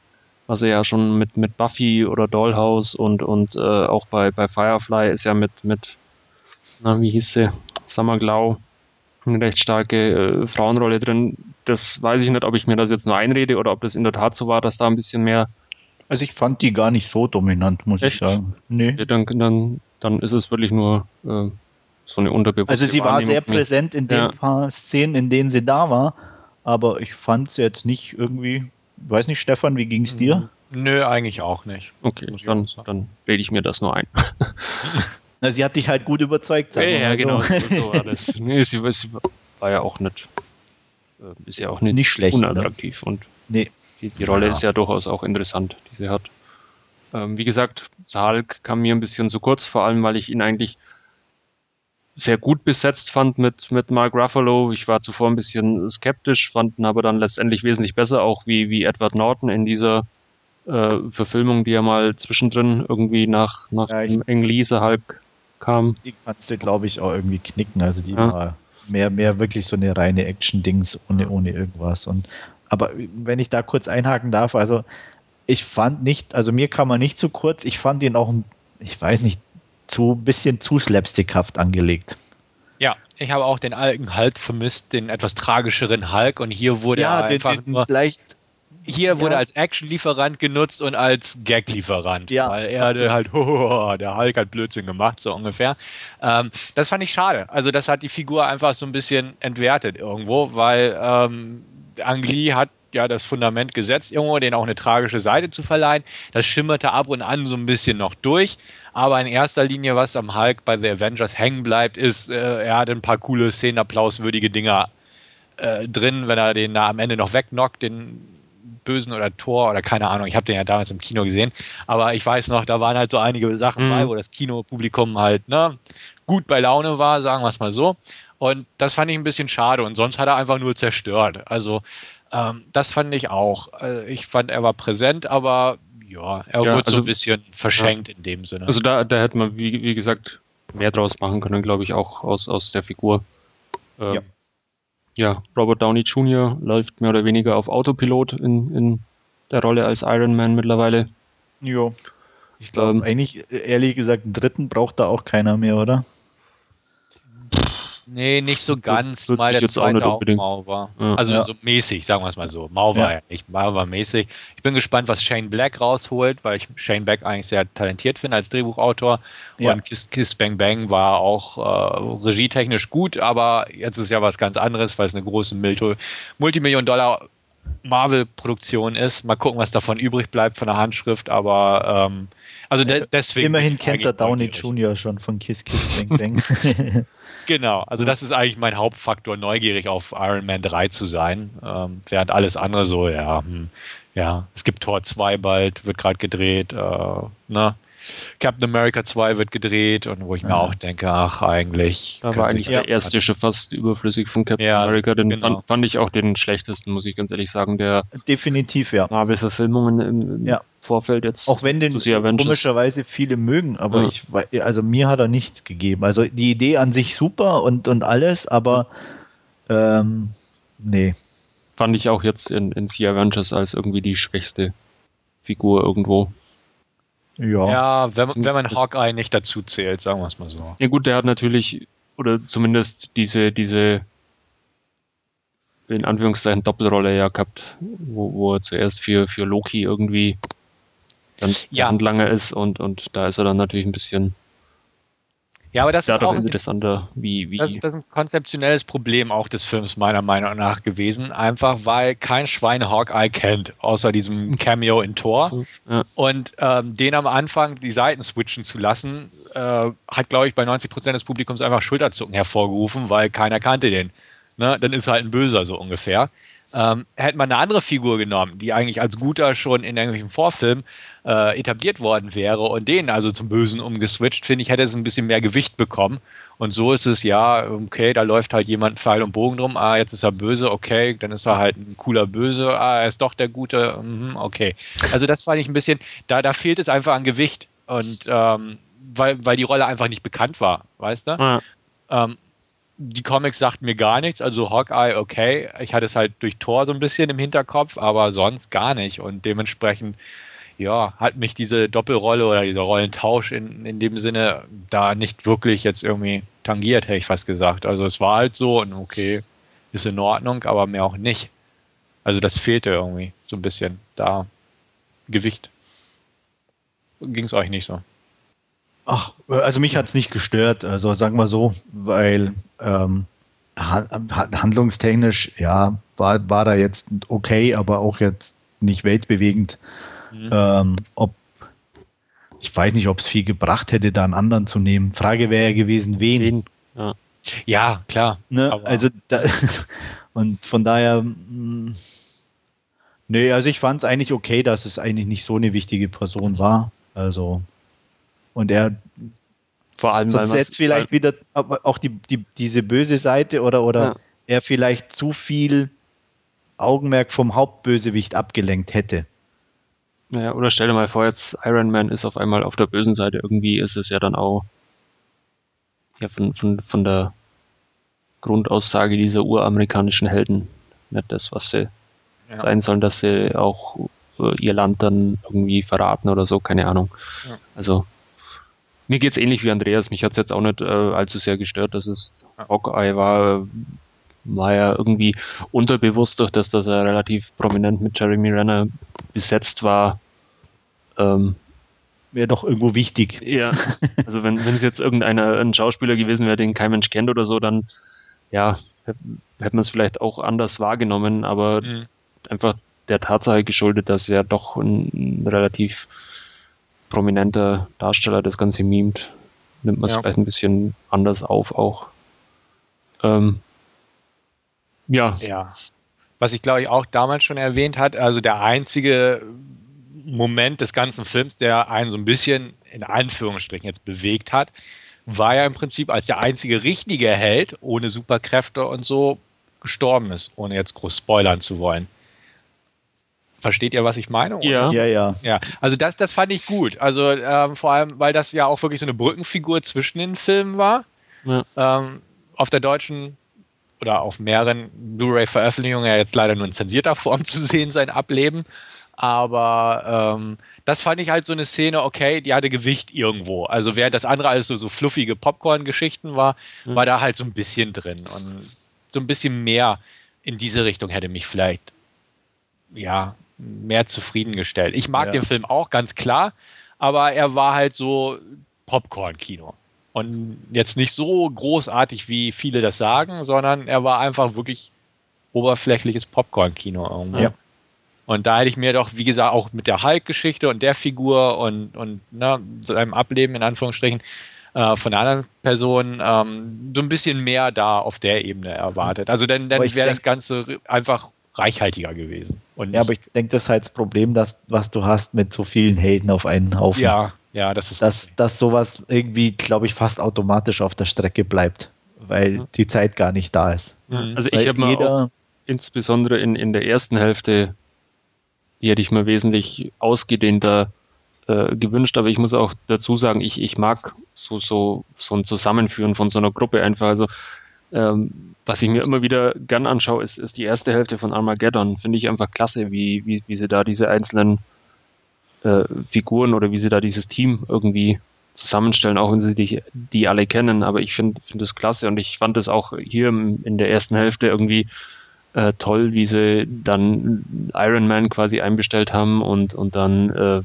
was er ja schon mit, mit Buffy oder Dollhouse und, und äh, auch bei, bei Firefly ist ja mit, mit na, wie hieß sie, Summer Glau, eine recht starke äh, Frauenrolle drin. Das weiß ich nicht, ob ich mir das jetzt nur einrede oder ob das in der Tat so war, dass da ein bisschen mehr. Also ich fand die gar nicht so dominant, muss Echt? ich sagen. Nee. Ja, dann, dann, dann ist es wirklich nur äh, so eine unterbewusste Also sie war sehr präsent in den ja. paar Szenen, in denen sie da war, aber ich fand sie jetzt nicht irgendwie, weiß nicht, Stefan, wie ging es dir? Nö, eigentlich auch nicht. Okay, dann, dann rede ich mir das nur ein. Na, sie hat dich halt gut überzeugt. Ja, ja, genau. So, so war das. Nee, sie, sie, war ja auch nicht, äh, ist ja auch nicht, nicht schlecht, ne? unattraktiv. Ne? Und nee. die, die Rolle ja. ist ja durchaus auch interessant, die sie hat. Ähm, wie gesagt, Hulk kam mir ein bisschen zu kurz, vor allem, weil ich ihn eigentlich sehr gut besetzt fand mit, mit Mark Ruffalo. Ich war zuvor ein bisschen skeptisch, fand ihn aber dann letztendlich wesentlich besser, auch wie, wie Edward Norton in dieser äh, Verfilmung, die er mal zwischendrin irgendwie nach, nach ja, dem Englise Hulk kam. Die kannst du, glaube ich, auch irgendwie knicken. Also die ja. war mehr, mehr wirklich so eine reine Action-Dings ohne, ohne irgendwas. Und, aber wenn ich da kurz einhaken darf, also ich fand nicht, also mir kam er nicht zu kurz, ich fand ihn auch, ich weiß nicht, zu bisschen zu slapstickhaft angelegt. Ja, ich habe auch den alten Hulk vermisst, den etwas tragischeren Hulk und hier wurde ja, er einfach den, den nur leicht hier wurde als Action-Lieferant genutzt und als Gag-Lieferant. Ja. Weil er hatte halt, oh, der Hulk hat Blödsinn gemacht, so ungefähr. Ähm, das fand ich schade. Also, das hat die Figur einfach so ein bisschen entwertet irgendwo, weil ähm, Ang Lee hat ja das Fundament gesetzt, irgendwo, denen auch eine tragische Seite zu verleihen. Das schimmerte ab und an so ein bisschen noch durch. Aber in erster Linie, was am Hulk bei The Avengers hängen bleibt, ist, äh, er hat ein paar coole Szenen, applauswürdige Dinger äh, drin, wenn er den da am Ende noch wegnockt, den Bösen oder Tor oder keine Ahnung. Ich habe den ja damals im Kino gesehen. Aber ich weiß noch, da waren halt so einige Sachen mhm. bei, wo das Kinopublikum halt ne, gut bei Laune war, sagen wir es mal so. Und das fand ich ein bisschen schade. Und sonst hat er einfach nur zerstört. Also ähm, das fand ich auch. Also ich fand, er war präsent, aber ja, er ja, wurde also, so ein bisschen verschenkt ja. in dem Sinne. Also da, da hätte man, wie, wie gesagt, mehr draus machen können, glaube ich, auch aus, aus der Figur. Ähm, ja ja, Robert Downey Jr. läuft mehr oder weniger auf Autopilot in, in der Rolle als Iron Man mittlerweile. Ja. Ich glaube, ähm, eigentlich, ehrlich gesagt, einen dritten braucht da auch keiner mehr, oder? Nee, nicht so ganz, das mal der zweite auch, auch Mau war. Ja. Also ja. so mäßig, sagen wir es mal so. Mau war ja. nicht, Mau war mäßig. Ich bin gespannt, was Shane Black rausholt, weil ich Shane Black eigentlich sehr talentiert finde als Drehbuchautor. Und Kiss, Kiss Bang Bang war auch äh, regietechnisch gut, aber jetzt ist ja was ganz anderes, weil es eine große Multimillion-Dollar Marvel-Produktion ist. Mal gucken, was davon übrig bleibt von der Handschrift, aber ähm, also de deswegen. Immerhin kennt der Downey Jr. schon von Kiss Kiss Bang Bang. Genau, also das ist eigentlich mein Hauptfaktor, neugierig auf Iron Man 3 zu sein. Ähm, während alles andere so, ja, hm, ja, es gibt Tor 2 bald, wird gerade gedreht, äh, ne? Captain America 2 wird gedreht und wo ich mir auch denke, ach, eigentlich. Da war eigentlich der erste schon fast überflüssig von Captain ja, America. Den genau. fand, fand, ich auch den schlechtesten, muss ich ganz ehrlich sagen, der Definitiv, ja. Marvel-Verfilmungen im, ja. Vorfeld jetzt. Auch wenn den komischerweise viele mögen, aber ja. ich, also mir hat er nichts gegeben. Also die Idee an sich super und, und alles, aber ähm, nee. Fand ich auch jetzt in, in Sea Avengers als irgendwie die schwächste Figur irgendwo. Ja, ja wenn, wenn man Hawkeye nicht dazu zählt, sagen wir es mal so. Ja gut, der hat natürlich, oder zumindest diese, diese in Anführungszeichen Doppelrolle ja gehabt, wo, wo er zuerst für, für Loki irgendwie dann ja. Handlanger ist und, und da ist er dann natürlich ein bisschen ja, aber das ist auch interessanter, wie, wie das, das, ist ein konzeptionelles Problem auch des Films meiner Meinung nach gewesen, einfach weil kein Schwein Hawkeye kennt, außer diesem Cameo in Tor. Ja. Und ähm, den am Anfang die Seiten switchen zu lassen, äh, hat, glaube ich, bei 90 Prozent des Publikums einfach Schulterzucken hervorgerufen, weil keiner kannte den. Ne? Dann ist halt ein Böser so ungefähr. Ähm, hätte man eine andere Figur genommen, die eigentlich als guter schon in irgendwelchen Vorfilmen äh, etabliert worden wäre und den also zum Bösen umgeswitcht, finde ich, hätte es ein bisschen mehr Gewicht bekommen. Und so ist es ja, okay, da läuft halt jemand Pfeil und Bogen drum, ah, jetzt ist er böse, okay, dann ist er halt ein cooler Böse, ah, er ist doch der Gute, mhm, okay. Also das fand ich ein bisschen, da, da fehlt es einfach an Gewicht. Und ähm, weil, weil die Rolle einfach nicht bekannt war, weißt du? Ja. Ähm, die Comics sagten mir gar nichts, also Hawkeye, okay, ich hatte es halt durch Thor so ein bisschen im Hinterkopf, aber sonst gar nicht. Und dementsprechend, ja, hat mich diese Doppelrolle oder dieser Rollentausch in, in dem Sinne da nicht wirklich jetzt irgendwie tangiert, hätte ich fast gesagt. Also es war halt so und okay, ist in Ordnung, aber mehr auch nicht. Also das fehlte irgendwie so ein bisschen da. Gewicht. Ging es euch nicht so? Ach, also mich hat es nicht gestört, also sagen wir so, weil ähm, handlungstechnisch, ja, war, war da jetzt okay, aber auch jetzt nicht weltbewegend. Mhm. Ähm, ob, ich weiß nicht, ob es viel gebracht hätte, da einen anderen zu nehmen. Frage wäre ja gewesen, wen. wen? Ja. ja. klar. Ne? Also da, und von daher, mh, hm, nee, also ich fand es eigentlich okay, dass es eigentlich nicht so eine wichtige Person war. Also und er vor allem sonst jetzt vielleicht wieder auch die, die, diese böse Seite oder, oder ja. er vielleicht zu viel Augenmerk vom Hauptbösewicht abgelenkt hätte. Naja, oder stell dir mal vor, jetzt Iron Man ist auf einmal auf der bösen Seite. Irgendwie ist es ja dann auch ja, von, von, von der Grundaussage dieser uramerikanischen Helden nicht das, was sie ja. sein sollen, dass sie auch äh, ihr Land dann irgendwie verraten oder so, keine Ahnung. Ja. Also mir geht es ähnlich wie Andreas. Mich hat es jetzt auch nicht äh, allzu sehr gestört, dass es Hawkeye war. War ja irgendwie unterbewusst durch das, dass er relativ prominent mit Jeremy Renner besetzt war. Ähm, wäre doch irgendwo wichtig. Ja, also wenn es jetzt irgendeiner ein Schauspieler gewesen wäre, den kein Mensch kennt oder so, dann ja, hätte man es vielleicht auch anders wahrgenommen, aber mhm. einfach der Tatsache geschuldet, dass er doch ein, ein relativ prominenter Darsteller das Ganze mimt, nimmt man es ja. vielleicht ein bisschen anders auf auch. Ähm, ja. Ja. Was ich glaube ich auch damals schon erwähnt hat, also der einzige Moment des ganzen Films, der einen so ein bisschen in Anführungsstrichen jetzt bewegt hat, war ja im Prinzip, als der einzige richtige Held ohne Superkräfte und so gestorben ist, ohne jetzt groß spoilern zu wollen. Versteht ihr, was ich meine? Ja, ja, ja. ja. Also das, das fand ich gut. Also ähm, vor allem, weil das ja auch wirklich so eine Brückenfigur zwischen den Filmen war. Ja. Ähm, auf der deutschen oder auf mehreren Blu-ray-Veröffentlichungen ja jetzt leider nur in zensierter Form zu sehen, sein Ableben. Aber ähm, das fand ich halt so eine Szene, okay, die hatte Gewicht irgendwo. Also während das andere alles so, so fluffige Popcorn-Geschichten war, mhm. war da halt so ein bisschen drin. Und so ein bisschen mehr in diese Richtung hätte mich vielleicht ja, mehr zufriedengestellt. Ich mag ja. den Film auch, ganz klar, aber er war halt so Popcorn-Kino. Und jetzt nicht so großartig, wie viele das sagen, sondern er war einfach wirklich oberflächliches Popcorn-Kino irgendwie. Ja. Und da hätte ich mir doch, wie gesagt, auch mit der Hulk-Geschichte und der Figur und, und ne, seinem Ableben in Anführungsstrichen äh, von der anderen Person ähm, so ein bisschen mehr da auf der Ebene erwartet. Also dann, dann wäre das Ganze einfach reichhaltiger gewesen. ja, aber ich denke, das ist halt das Problem, dass, was du hast mit so vielen Helden auf einen Haufen. Ja, ja, das ist. Dass, dass sowas irgendwie, glaube ich, fast automatisch auf der Strecke bleibt, weil mhm. die Zeit gar nicht da ist. Mhm. Also ich habe mir insbesondere in, in der ersten Hälfte, die hätte ich mir wesentlich ausgedehnter äh, gewünscht, aber ich muss auch dazu sagen, ich, ich mag so, so, so ein Zusammenführen von so einer Gruppe einfach. Also ähm, was ich mir immer wieder gern anschaue, ist, ist die erste Hälfte von Armageddon. Finde ich einfach klasse, wie, wie, wie sie da diese einzelnen äh, Figuren oder wie sie da dieses Team irgendwie zusammenstellen, auch wenn sie die, die alle kennen. Aber ich finde find das klasse und ich fand es auch hier in der ersten Hälfte irgendwie äh, toll, wie sie dann Iron Man quasi einbestellt haben und, und dann äh,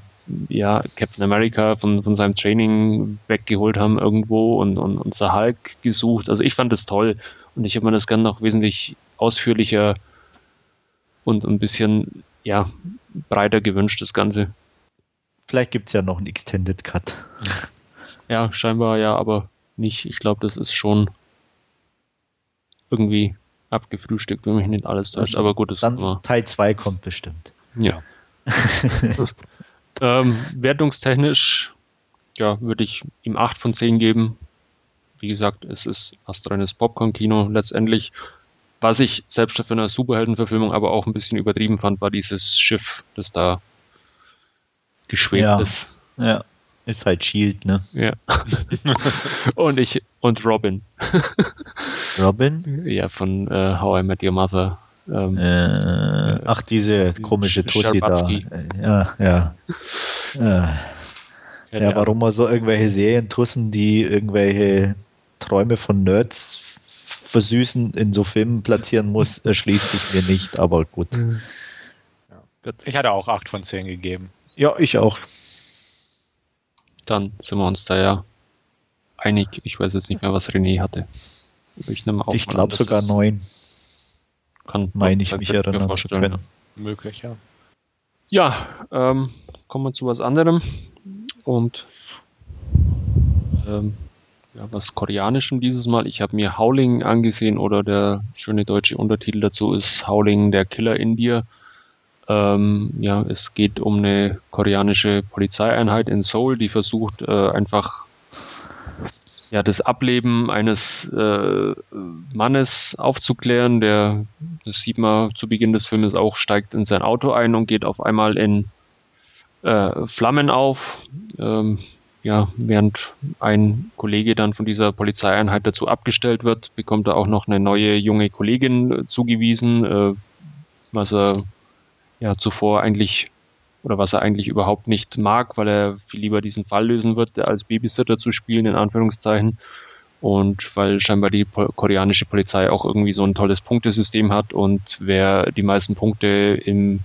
ja, Captain America von, von seinem Training weggeholt haben irgendwo und, und, und Sir Hulk gesucht. Also ich fand das toll und ich habe mir das gerne noch wesentlich ausführlicher und ein bisschen ja, breiter gewünscht, das Ganze. Vielleicht gibt es ja noch einen Extended Cut. Ja, scheinbar ja, aber nicht. Ich glaube, das ist schon irgendwie abgefrühstückt, wenn mich nicht alles täuscht. Aber gut, das dann. Teil 2 kommt bestimmt. Ja. ähm, wertungstechnisch ja, würde ich ihm 8 von 10 geben. Wie gesagt, es ist astreines Popcorn-Kino letztendlich. Was ich selbst für eine Superheldenverfilmung aber auch ein bisschen übertrieben fand, war dieses Schiff, das da geschwebt ja. ist. Ja, ist halt Shield, ne? Ja. und ich, und Robin. Robin? Ja, von uh, How I Met Your Mother. Ähm, äh, ach, diese komische Tussi da. Ja, ja. ja. Ja, warum man so irgendwelche Serien tussen, die irgendwelche Träume von Nerds versüßen, in so Filmen platzieren muss, erschließt sich mir nicht, aber gut. Ja. Ich hatte auch 8 von 10 gegeben. Ja, ich auch. Dann sind wir uns da ja einig. Ich weiß jetzt nicht mehr, was René hatte. Ich, ich glaube sogar 9. Kann meine ich mich erinnern zu können. Ja. Möglich, ja. Ja, ähm, kommen wir zu was anderem und ähm, ja, was Koreanischem dieses Mal. Ich habe mir Howling angesehen oder der schöne deutsche Untertitel dazu ist Howling, der Killer in dir. Ähm, ja, es geht um eine koreanische Polizeieinheit in Seoul, die versucht äh, einfach ja, das Ableben eines äh, Mannes aufzuklären. Der, das sieht man zu Beginn des Filmes auch, steigt in sein Auto ein und geht auf einmal in äh, Flammen auf. Ähm, ja, während ein Kollege dann von dieser Polizeieinheit dazu abgestellt wird, bekommt er auch noch eine neue junge Kollegin äh, zugewiesen, äh, was er ja zuvor eigentlich oder was er eigentlich überhaupt nicht mag, weil er viel lieber diesen Fall lösen wird, als Babysitter zu spielen, in Anführungszeichen. Und weil scheinbar die koreanische Polizei auch irgendwie so ein tolles Punktesystem hat und wer die meisten Punkte im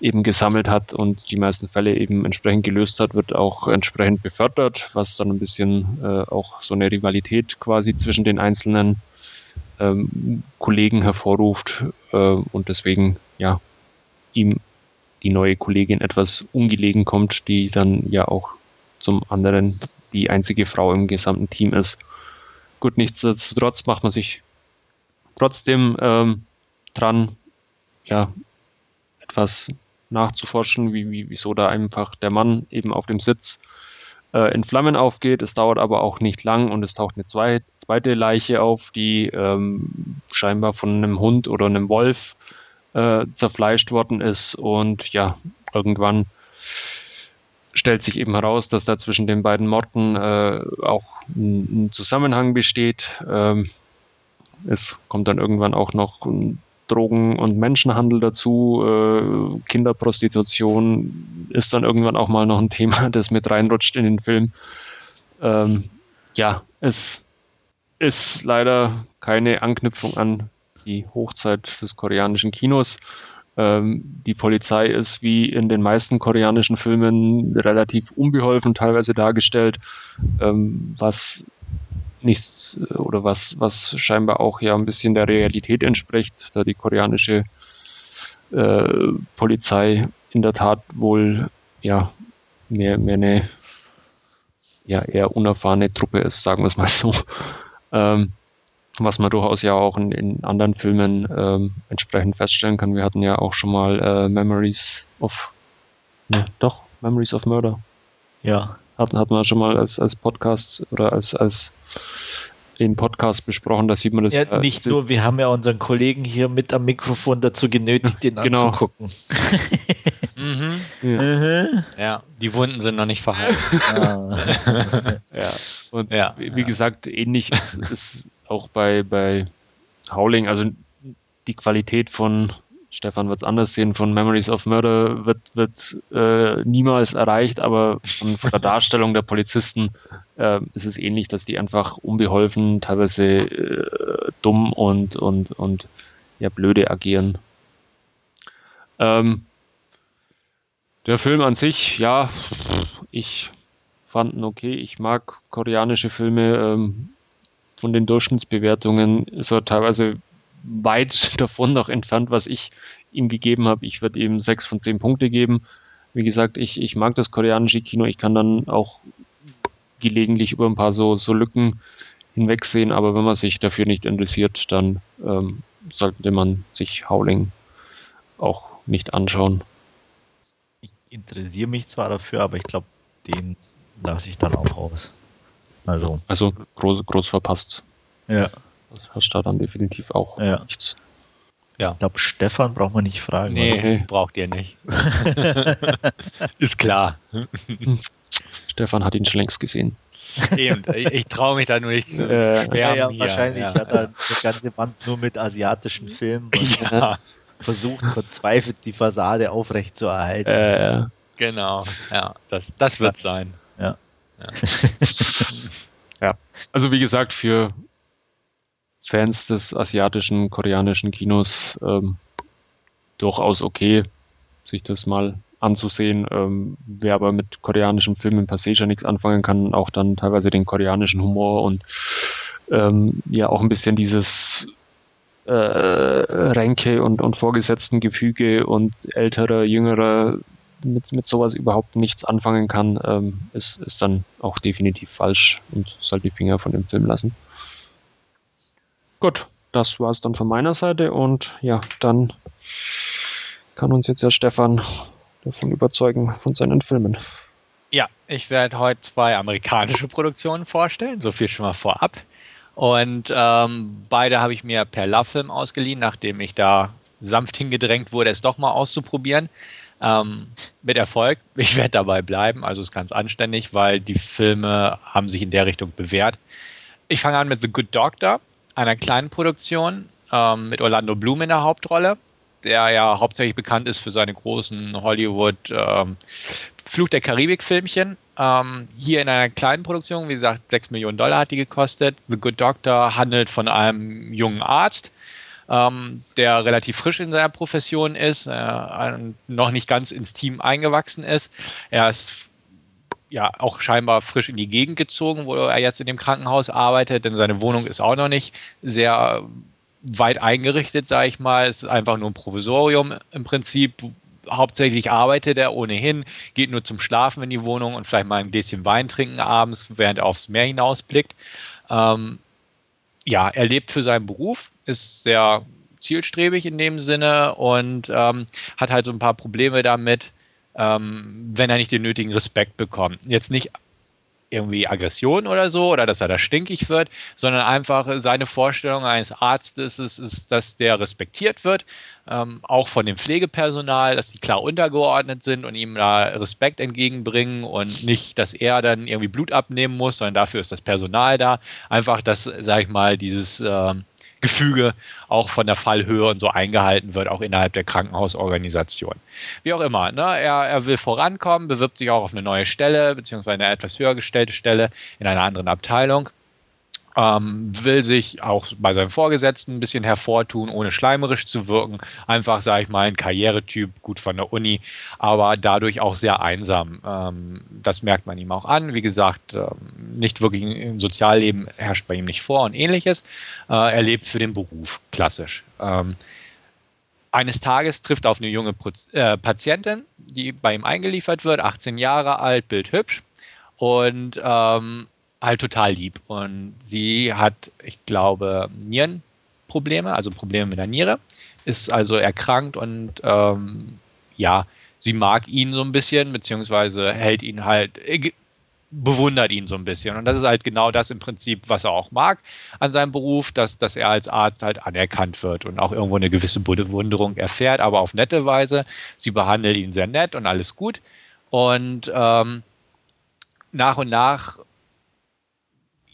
eben gesammelt hat und die meisten Fälle eben entsprechend gelöst hat, wird auch entsprechend befördert, was dann ein bisschen äh, auch so eine Rivalität quasi zwischen den einzelnen ähm, Kollegen hervorruft äh, und deswegen ja ihm die neue Kollegin etwas ungelegen kommt, die dann ja auch zum anderen die einzige Frau im gesamten Team ist. Gut, nichtsdestotrotz macht man sich trotzdem ähm, dran, ja, etwas nachzuforschen, wie, wie, wieso da einfach der Mann eben auf dem Sitz äh, in Flammen aufgeht. Es dauert aber auch nicht lang und es taucht eine zwei, zweite Leiche auf, die ähm, scheinbar von einem Hund oder einem Wolf äh, zerfleischt worden ist. Und ja, irgendwann stellt sich eben heraus, dass da zwischen den beiden Morden äh, auch ein, ein, Zusammenhang besteht. Ähm, es kommt dann irgendwann auch noch Drogen- und Menschenhandel dazu, äh, Kinderprostitution ist dann irgendwann auch mal noch ein Thema, das mit reinrutscht in den Film. Ähm, ja, es ist leider keine Anknüpfung an die Hochzeit des koreanischen Kinos. Ähm, die Polizei ist wie in den meisten koreanischen Filmen relativ unbeholfen teilweise dargestellt, ähm, was nichts oder was, was scheinbar auch ja ein bisschen der Realität entspricht, da die koreanische äh, Polizei in der Tat wohl ja mehr, mehr eine ja, eher unerfahrene Truppe ist, sagen wir es mal so. Ähm, was man durchaus ja auch in, in anderen Filmen ähm, entsprechend feststellen kann. Wir hatten ja auch schon mal äh, Memories of, ne, doch, Memories of Murder. Ja hatten, hatten wir schon mal als, als Podcast oder als, als im Podcast besprochen, da sieht man das. Ja, nicht nur, wir haben ja unseren Kollegen hier mit am Mikrofon dazu genötigt, den genau. anzugucken. mhm. Ja. Mhm. ja. die Wunden sind noch nicht verheilt. Ja, und ja, wie, wie gesagt, ähnlich ist, ist auch bei, bei Howling, also die Qualität von Stefan wird es anders sehen, von Memories of Murder wird, wird äh, niemals erreicht, aber von, von, der Darstellung der Polizisten äh, ist es ähnlich, dass die einfach unbeholfen, teilweise äh, dumm und, und, und ja, blöde agieren. Ähm, der Film an sich, ja, ich fand ihn okay. Ich mag koreanische Filme. Ähm, von den Durchschnittsbewertungen ist er teilweise weit davon noch entfernt, was ich ihm gegeben habe. Ich würde ihm sechs von zehn Punkte geben. Wie gesagt, ich, ich mag das koreanische Kino. Ich kann dann auch gelegentlich über ein paar so, so Lücken hinwegsehen, aber wenn man sich dafür nicht interessiert, dann ähm, sollte man sich Howling auch nicht anschauen. Ich interessiere mich zwar dafür, aber ich glaube, den lasse ich dann auch aus. Also, also groß, groß verpasst. Ja. Das hast da dann definitiv auch ja. nichts. Ja. Ich glaube, Stefan braucht man nicht fragen. Nee, oder? braucht ihr nicht. Ist klar. Stefan hat ihn schon längst gesehen. Eben, ich traue mich da nur nicht zu äh, ja, ja, wahrscheinlich ja. hat er eine ganze Wand nur mit asiatischen Filmen und ja. versucht verzweifelt die Fassade aufrechtzuerhalten. Äh, genau, ja, das, das wird sein. Ja. ja. Also wie gesagt, für Fans des asiatischen, koreanischen Kinos ähm, durchaus okay, sich das mal anzusehen. Ähm, wer aber mit koreanischen Filmen per se schon nichts anfangen kann, auch dann teilweise den koreanischen Humor und ähm, ja auch ein bisschen dieses äh, Ränke und, und vorgesetzten Gefüge und älterer, jüngerer mit, mit sowas überhaupt nichts anfangen kann, ähm, ist, ist dann auch definitiv falsch und soll die Finger von dem Film lassen. Gut, das war es dann von meiner Seite und ja, dann kann uns jetzt der Stefan davon überzeugen von seinen Filmen. Ja, ich werde heute zwei amerikanische Produktionen vorstellen, so viel schon mal vorab. Und ähm, beide habe ich mir per Love-Film ausgeliehen, nachdem ich da sanft hingedrängt wurde, es doch mal auszuprobieren. Ähm, mit Erfolg. Ich werde dabei bleiben, also ist ganz anständig, weil die Filme haben sich in der Richtung bewährt. Ich fange an mit The Good Doctor, einer kleinen Produktion ähm, mit Orlando Bloom in der Hauptrolle der ja hauptsächlich bekannt ist für seine großen Hollywood ähm, Fluch der Karibik-Filmchen. Ähm, hier in einer kleinen Produktion, wie gesagt, 6 Millionen Dollar hat die gekostet. The Good Doctor handelt von einem jungen Arzt, ähm, der relativ frisch in seiner Profession ist, äh, noch nicht ganz ins Team eingewachsen ist. Er ist ja auch scheinbar frisch in die Gegend gezogen, wo er jetzt in dem Krankenhaus arbeitet, denn seine Wohnung ist auch noch nicht sehr weit eingerichtet, sage ich mal. Es ist einfach nur ein Provisorium im Prinzip. Hauptsächlich arbeitet er ohnehin, geht nur zum Schlafen in die Wohnung und vielleicht mal ein Gläschen Wein trinken abends, während er aufs Meer hinausblickt. Ähm, ja, er lebt für seinen Beruf, ist sehr zielstrebig in dem Sinne und ähm, hat halt so ein paar Probleme damit, ähm, wenn er nicht den nötigen Respekt bekommt. Jetzt nicht irgendwie Aggression oder so oder dass er da stinkig wird, sondern einfach seine Vorstellung eines Arztes ist, ist dass der respektiert wird, ähm, auch von dem Pflegepersonal, dass die klar untergeordnet sind und ihm da Respekt entgegenbringen und nicht, dass er dann irgendwie Blut abnehmen muss, sondern dafür ist das Personal da. Einfach, dass, sag ich mal, dieses ähm, Gefüge auch von der Fallhöhe und so eingehalten wird, auch innerhalb der Krankenhausorganisation. Wie auch immer, ne? er, er will vorankommen, bewirbt sich auch auf eine neue Stelle, beziehungsweise eine etwas höher gestellte Stelle in einer anderen Abteilung ähm, will sich auch bei seinem Vorgesetzten ein bisschen hervortun, ohne schleimerisch zu wirken. Einfach, sage ich mal, ein Karrieretyp, gut von der Uni, aber dadurch auch sehr einsam. Ähm, das merkt man ihm auch an. Wie gesagt, ähm, nicht wirklich im Sozialleben herrscht bei ihm nicht vor und ähnliches. Äh, er lebt für den Beruf, klassisch. Ähm, eines Tages trifft er auf eine junge äh, Patientin, die bei ihm eingeliefert wird, 18 Jahre alt, bildhübsch. Und ähm, halt total lieb. Und sie hat, ich glaube, Nierenprobleme, also Probleme mit der Niere, ist also erkrankt und ähm, ja, sie mag ihn so ein bisschen, beziehungsweise hält ihn halt, äh, bewundert ihn so ein bisschen. Und das ist halt genau das im Prinzip, was er auch mag an seinem Beruf, dass, dass er als Arzt halt anerkannt wird und auch irgendwo eine gewisse Bewunderung erfährt, aber auf nette Weise. Sie behandelt ihn sehr nett und alles gut. Und ähm, nach und nach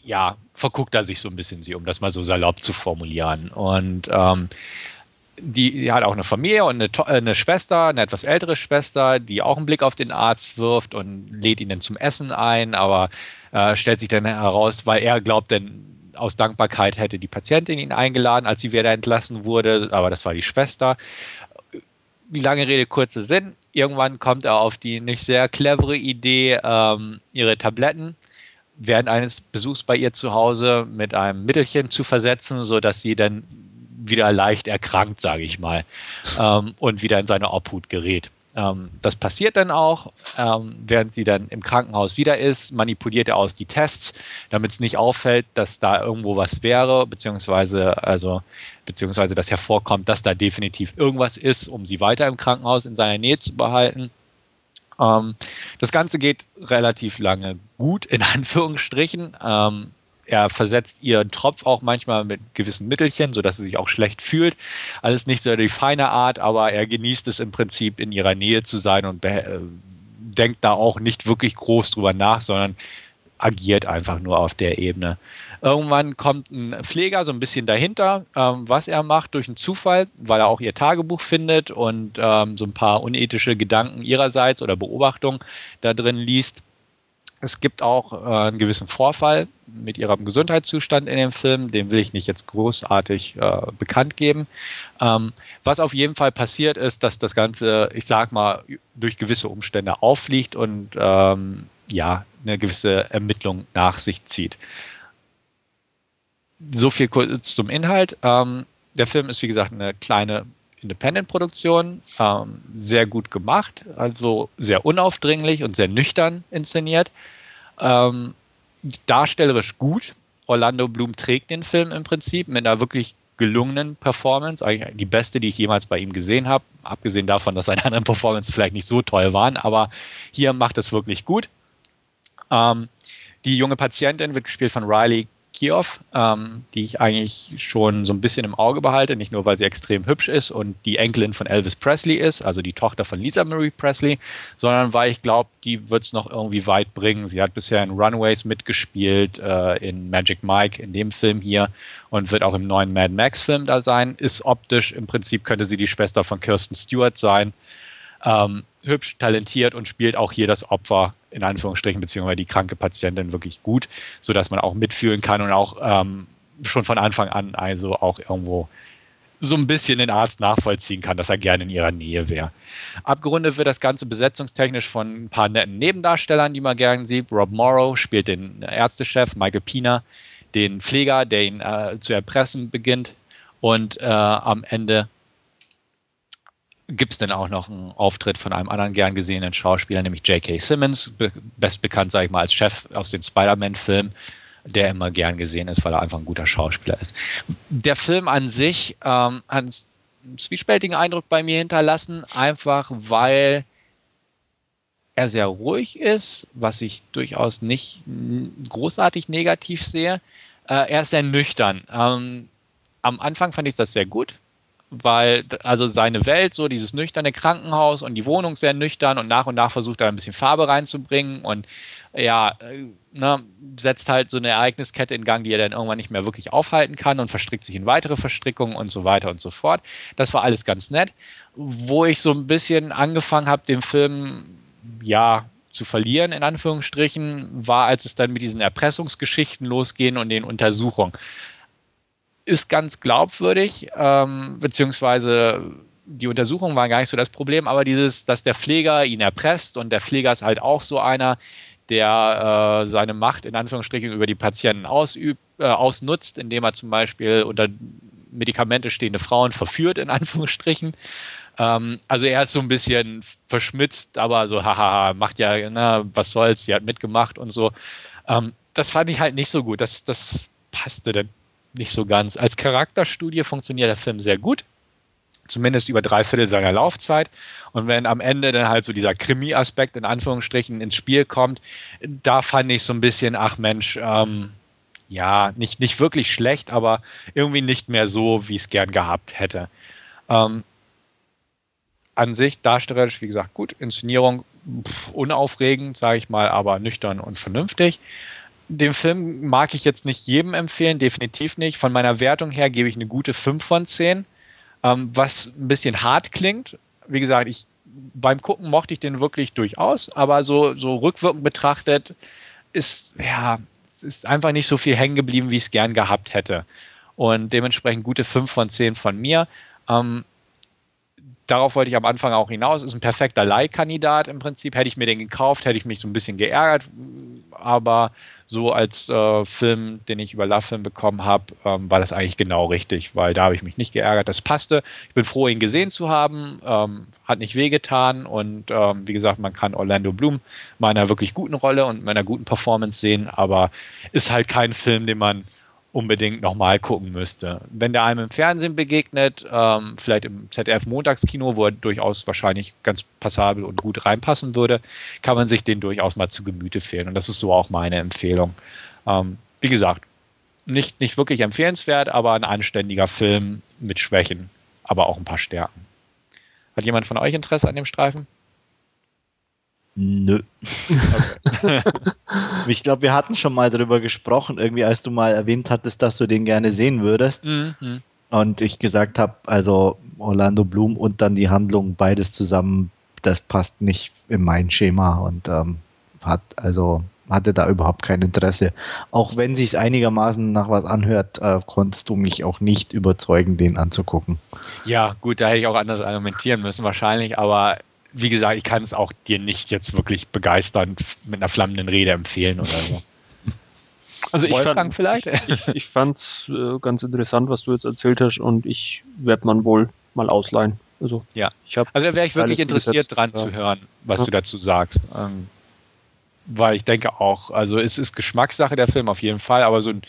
ja, verguckt er sich so ein bisschen sie, um das mal so salopp zu formulieren. Und ähm, die, die, hat auch eine Familie und eine, eine, Schwester, eine etwas ältere Schwester, die auch einen Blick auf den Arzt wirft und lädt ihn dann zum Essen ein, aber äh, stellt sich dann heraus, weil er glaubt, denn aus Dankbarkeit hätte die Patientin ihn eingeladen, als sie wieder entlassen wurde, aber das war die Schwester. Die lange Rede, kurzer Sinn. Irgendwann kommt er auf die nicht sehr clevere Idee, ähm, ihre Tabletten während eines Besuchs bei ihr zu Hause mit einem Mittelchen zu versetzen, sodass sie dann wieder leicht erkrankt, sage ich mal, ähm, und wieder in seine Obhut gerät. Ähm, das passiert dann auch, ähm, während sie dann im Krankenhaus wieder ist, manipuliert er aus die Tests, damit es nicht auffällt, dass da irgendwo was wäre, beziehungsweise, also, beziehungsweise dass hervorkommt, dass da definitiv irgendwas ist, um sie weiter im Krankenhaus in seiner Nähe zu behalten. Ähm, das Ganze geht relativ lange gut, in Anführungsstrichen. Ähm, er versetzt ihren Tropf auch manchmal mit gewissen Mittelchen, sodass sie sich auch schlecht fühlt. Alles nicht so die feine Art, aber er genießt es im Prinzip in ihrer Nähe zu sein und äh, denkt da auch nicht wirklich groß drüber nach, sondern agiert einfach nur auf der Ebene. Irgendwann kommt ein Pfleger so ein bisschen dahinter, ähm, was er macht durch einen Zufall, weil er auch ihr Tagebuch findet und ähm, so ein paar unethische Gedanken ihrerseits oder Beobachtungen da drin liest. Es gibt auch äh, einen gewissen Vorfall mit ihrem Gesundheitszustand in dem Film, den will ich nicht jetzt großartig äh, bekannt geben. Ähm, was auf jeden Fall passiert ist, dass das Ganze, ich sag mal, durch gewisse Umstände auffliegt und ähm, ja, eine gewisse Ermittlung nach sich zieht. So viel kurz zum Inhalt. Ähm, der Film ist, wie gesagt, eine kleine Independent-Produktion, ähm, sehr gut gemacht, also sehr unaufdringlich und sehr nüchtern inszeniert. Ähm, darstellerisch gut. Orlando Bloom trägt den Film im Prinzip mit einer wirklich gelungenen Performance, eigentlich die beste, die ich jemals bei ihm gesehen habe, abgesehen davon, dass seine anderen Performances vielleicht nicht so toll waren, aber hier macht es wirklich gut. Ähm, die junge Patientin wird gespielt von Riley Kioff, ähm, die ich eigentlich schon so ein bisschen im Auge behalte, nicht nur, weil sie extrem hübsch ist und die Enkelin von Elvis Presley ist, also die Tochter von Lisa Marie Presley, sondern weil ich glaube, die wird es noch irgendwie weit bringen. Sie hat bisher in Runaways mitgespielt, äh, in Magic Mike, in dem Film hier und wird auch im neuen Mad Max Film da sein. Ist optisch im Prinzip könnte sie die Schwester von Kirsten Stewart sein. Ähm, hübsch, talentiert und spielt auch hier das Opfer in Anführungsstrichen, beziehungsweise die kranke Patientin wirklich gut, sodass man auch mitfühlen kann und auch ähm, schon von Anfang an also auch irgendwo so ein bisschen den Arzt nachvollziehen kann, dass er gerne in ihrer Nähe wäre. Abgerundet wird das Ganze besetzungstechnisch von ein paar netten Nebendarstellern, die man gerne sieht. Rob Morrow spielt den Ärztechef, Michael Pina, den Pfleger, der ihn äh, zu erpressen beginnt. Und äh, am Ende gibt es denn auch noch einen Auftritt von einem anderen gern gesehenen Schauspieler, nämlich J.K. Simmons, be best bekannt, sage ich mal, als Chef aus den Spider-Man-Filmen, der immer gern gesehen ist, weil er einfach ein guter Schauspieler ist. Der Film an sich ähm, hat einen zwiespältigen Eindruck bei mir hinterlassen, einfach weil er sehr ruhig ist, was ich durchaus nicht großartig negativ sehe. Äh, er ist sehr nüchtern. Ähm, am Anfang fand ich das sehr gut, weil also seine Welt, so dieses nüchterne Krankenhaus und die Wohnung sehr nüchtern und nach und nach versucht er ein bisschen Farbe reinzubringen und ja, äh, ne, setzt halt so eine Ereigniskette in Gang, die er dann irgendwann nicht mehr wirklich aufhalten kann und verstrickt sich in weitere Verstrickungen und so weiter und so fort. Das war alles ganz nett. Wo ich so ein bisschen angefangen habe, den Film ja zu verlieren, in Anführungsstrichen, war, als es dann mit diesen Erpressungsgeschichten losgehen und den Untersuchungen ist ganz glaubwürdig, ähm, beziehungsweise die Untersuchung war gar nicht so das Problem, aber dieses, dass der Pfleger ihn erpresst und der Pfleger ist halt auch so einer, der äh, seine Macht in Anführungsstrichen über die Patienten ausübt, äh, ausnutzt, indem er zum Beispiel unter Medikamente stehende Frauen verführt, in Anführungsstrichen. Ähm, also er ist so ein bisschen verschmitzt, aber so, haha, macht ja, na, was soll's, sie hat mitgemacht und so. Ähm, das fand ich halt nicht so gut. Das, das passte dann nicht so ganz. Als Charakterstudie funktioniert der Film sehr gut, zumindest über drei Viertel seiner Laufzeit. Und wenn am Ende dann halt so dieser Krimi-Aspekt in Anführungsstrichen ins Spiel kommt, da fand ich so ein bisschen, ach Mensch, ähm, ja, nicht, nicht wirklich schlecht, aber irgendwie nicht mehr so, wie ich es gern gehabt hätte. Ähm, an sich darstellerisch, wie gesagt, gut. Inszenierung pff, unaufregend, sage ich mal, aber nüchtern und vernünftig den Film mag ich jetzt nicht jedem empfehlen, definitiv nicht. Von meiner Wertung her gebe ich eine gute 5 von 10, ähm, was ein bisschen hart klingt. Wie gesagt, ich, beim Gucken mochte ich den wirklich durchaus, aber so, so rückwirkend betrachtet ist, ja, ist einfach nicht so viel hängen geblieben, wie ich es gern gehabt hätte. Und dementsprechend gute 5 von 10 von mir. Ähm, darauf wollte ich am Anfang auch hinaus. Ist ein perfekter Leihkandidat im Prinzip. Hätte ich mir den gekauft, hätte ich mich so ein bisschen geärgert. aber so als äh, Film, den ich über Love-Film bekommen habe, ähm, war das eigentlich genau richtig, weil da habe ich mich nicht geärgert. Das passte. Ich bin froh, ihn gesehen zu haben. Ähm, hat nicht wehgetan und ähm, wie gesagt, man kann Orlando Bloom mal in einer wirklich guten Rolle und in einer guten Performance sehen, aber ist halt kein Film, den man unbedingt nochmal gucken müsste. Wenn der einem im Fernsehen begegnet, ähm, vielleicht im ZDF-Montagskino, wo er durchaus wahrscheinlich ganz passabel und gut reinpassen würde, kann man sich den durchaus mal zu Gemüte führen. Und das ist so auch meine Empfehlung. Ähm, wie gesagt, nicht, nicht wirklich empfehlenswert, aber ein anständiger Film mit Schwächen, aber auch ein paar Stärken. Hat jemand von euch Interesse an dem Streifen? Nö. Okay. ich glaube, wir hatten schon mal darüber gesprochen, irgendwie als du mal erwähnt hattest, dass du den gerne sehen würdest. Mhm. Und ich gesagt habe, also Orlando Bloom und dann die Handlung, beides zusammen, das passt nicht in mein Schema und ähm, hat also hatte da überhaupt kein Interesse. Auch wenn sich es einigermaßen nach was anhört, äh, konntest du mich auch nicht überzeugen, den anzugucken. Ja, gut, da hätte ich auch anders argumentieren müssen wahrscheinlich, aber wie gesagt, ich kann es auch dir nicht jetzt wirklich begeisternd mit einer flammenden Rede empfehlen oder so. Also ich fand, vielleicht? Ich, ich, ich fand es äh, ganz interessant, was du jetzt erzählt hast und ich werde man wohl mal ausleihen. Also, ja. Ich also da wäre ich wirklich interessiert dran ja. zu hören, was ja. du dazu sagst. Ähm, weil ich denke auch, also es ist Geschmackssache der Film auf jeden Fall, aber so ein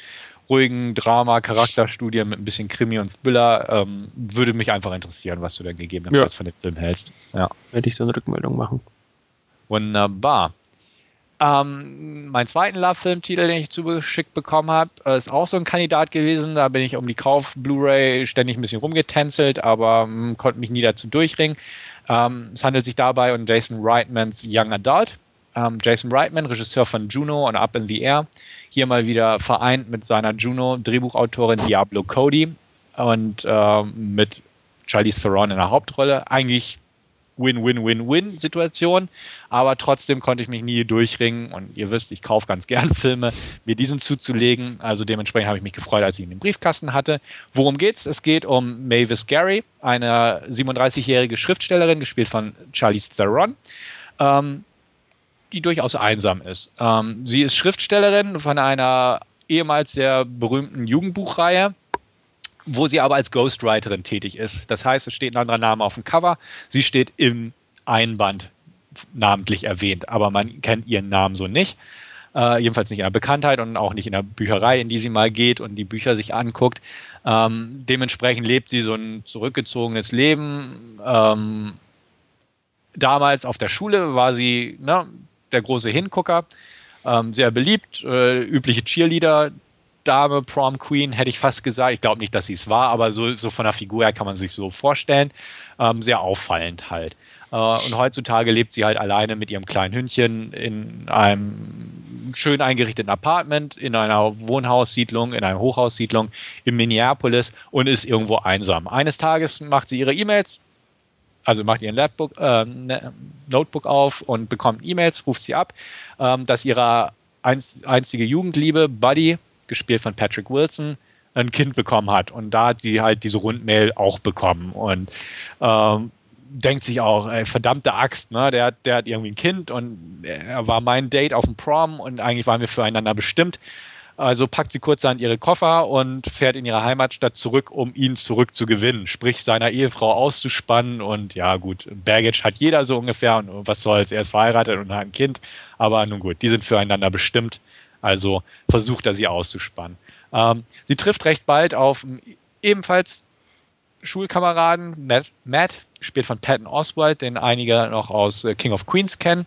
ruhigen Drama, Charakterstudie mit ein bisschen Krimi und Thriller. Ähm, würde mich einfach interessieren, was du denn gegebenenfalls ja. von dem Film hältst. Ja. Werde ich so eine Rückmeldung machen. Wunderbar. Ähm, mein zweiten Love-Film-Titel, den ich zugeschickt bekommen habe, äh, ist auch so ein Kandidat gewesen. Da bin ich um die Kauf-Blu-ray ständig ein bisschen rumgetänzelt, aber ähm, konnte mich nie dazu durchringen. Ähm, es handelt sich dabei um Jason Reitmans Young Adult. Ähm, Jason Reitman, Regisseur von Juno und Up in the Air, hier mal wieder vereint mit seiner Juno-Drehbuchautorin Diablo Cody und äh, mit Charlize Theron in der Hauptrolle. Eigentlich Win-Win-Win-Win-Situation, aber trotzdem konnte ich mich nie durchringen und ihr wisst, ich kaufe ganz gern Filme, mir diesen zuzulegen. Also dementsprechend habe ich mich gefreut, als ich ihn im Briefkasten hatte. Worum geht's? Es geht um Mavis Gary, eine 37-jährige Schriftstellerin, gespielt von Charlize Theron. Ähm, die durchaus einsam ist. Ähm, sie ist Schriftstellerin von einer ehemals sehr berühmten Jugendbuchreihe, wo sie aber als Ghostwriterin tätig ist. Das heißt, es steht ein anderer Name auf dem Cover. Sie steht im Einband namentlich erwähnt, aber man kennt ihren Namen so nicht. Äh, jedenfalls nicht in der Bekanntheit und auch nicht in der Bücherei, in die sie mal geht und die Bücher sich anguckt. Ähm, dementsprechend lebt sie so ein zurückgezogenes Leben. Ähm, damals auf der Schule war sie ne, der große Hingucker. Ähm, sehr beliebt, äh, übliche Cheerleader, Dame, Prom Queen, hätte ich fast gesagt. Ich glaube nicht, dass sie es war, aber so, so von der Figur her kann man sich so vorstellen. Ähm, sehr auffallend halt. Äh, und heutzutage lebt sie halt alleine mit ihrem kleinen Hündchen in einem schön eingerichteten Apartment, in einer Wohnhaussiedlung, in einer Hochhaussiedlung in Minneapolis und ist irgendwo einsam. Eines Tages macht sie ihre E-Mails, also macht ihren Laptop, äh, ne, Notebook auf und bekommt E-Mails, ruft sie ab, ähm, dass ihre einz einzige Jugendliebe, Buddy, gespielt von Patrick Wilson, ein Kind bekommen hat. Und da hat sie halt diese Rundmail auch bekommen. Und ähm, denkt sich auch, ey, verdammte Axt, ne? der, der hat irgendwie ein Kind und er war mein Date auf dem Prom und eigentlich waren wir füreinander bestimmt. Also packt sie kurz an ihre Koffer und fährt in ihre Heimatstadt zurück, um ihn zurückzugewinnen, sprich seiner Ehefrau auszuspannen. Und ja, gut, Baggage hat jeder so ungefähr. Und was soll's, er ist verheiratet und hat ein Kind. Aber nun gut, die sind füreinander bestimmt. Also versucht er sie auszuspannen. Ähm, sie trifft recht bald auf ebenfalls Schulkameraden, Matt, Matt, gespielt von Patton Oswald, den einige noch aus äh, King of Queens kennen.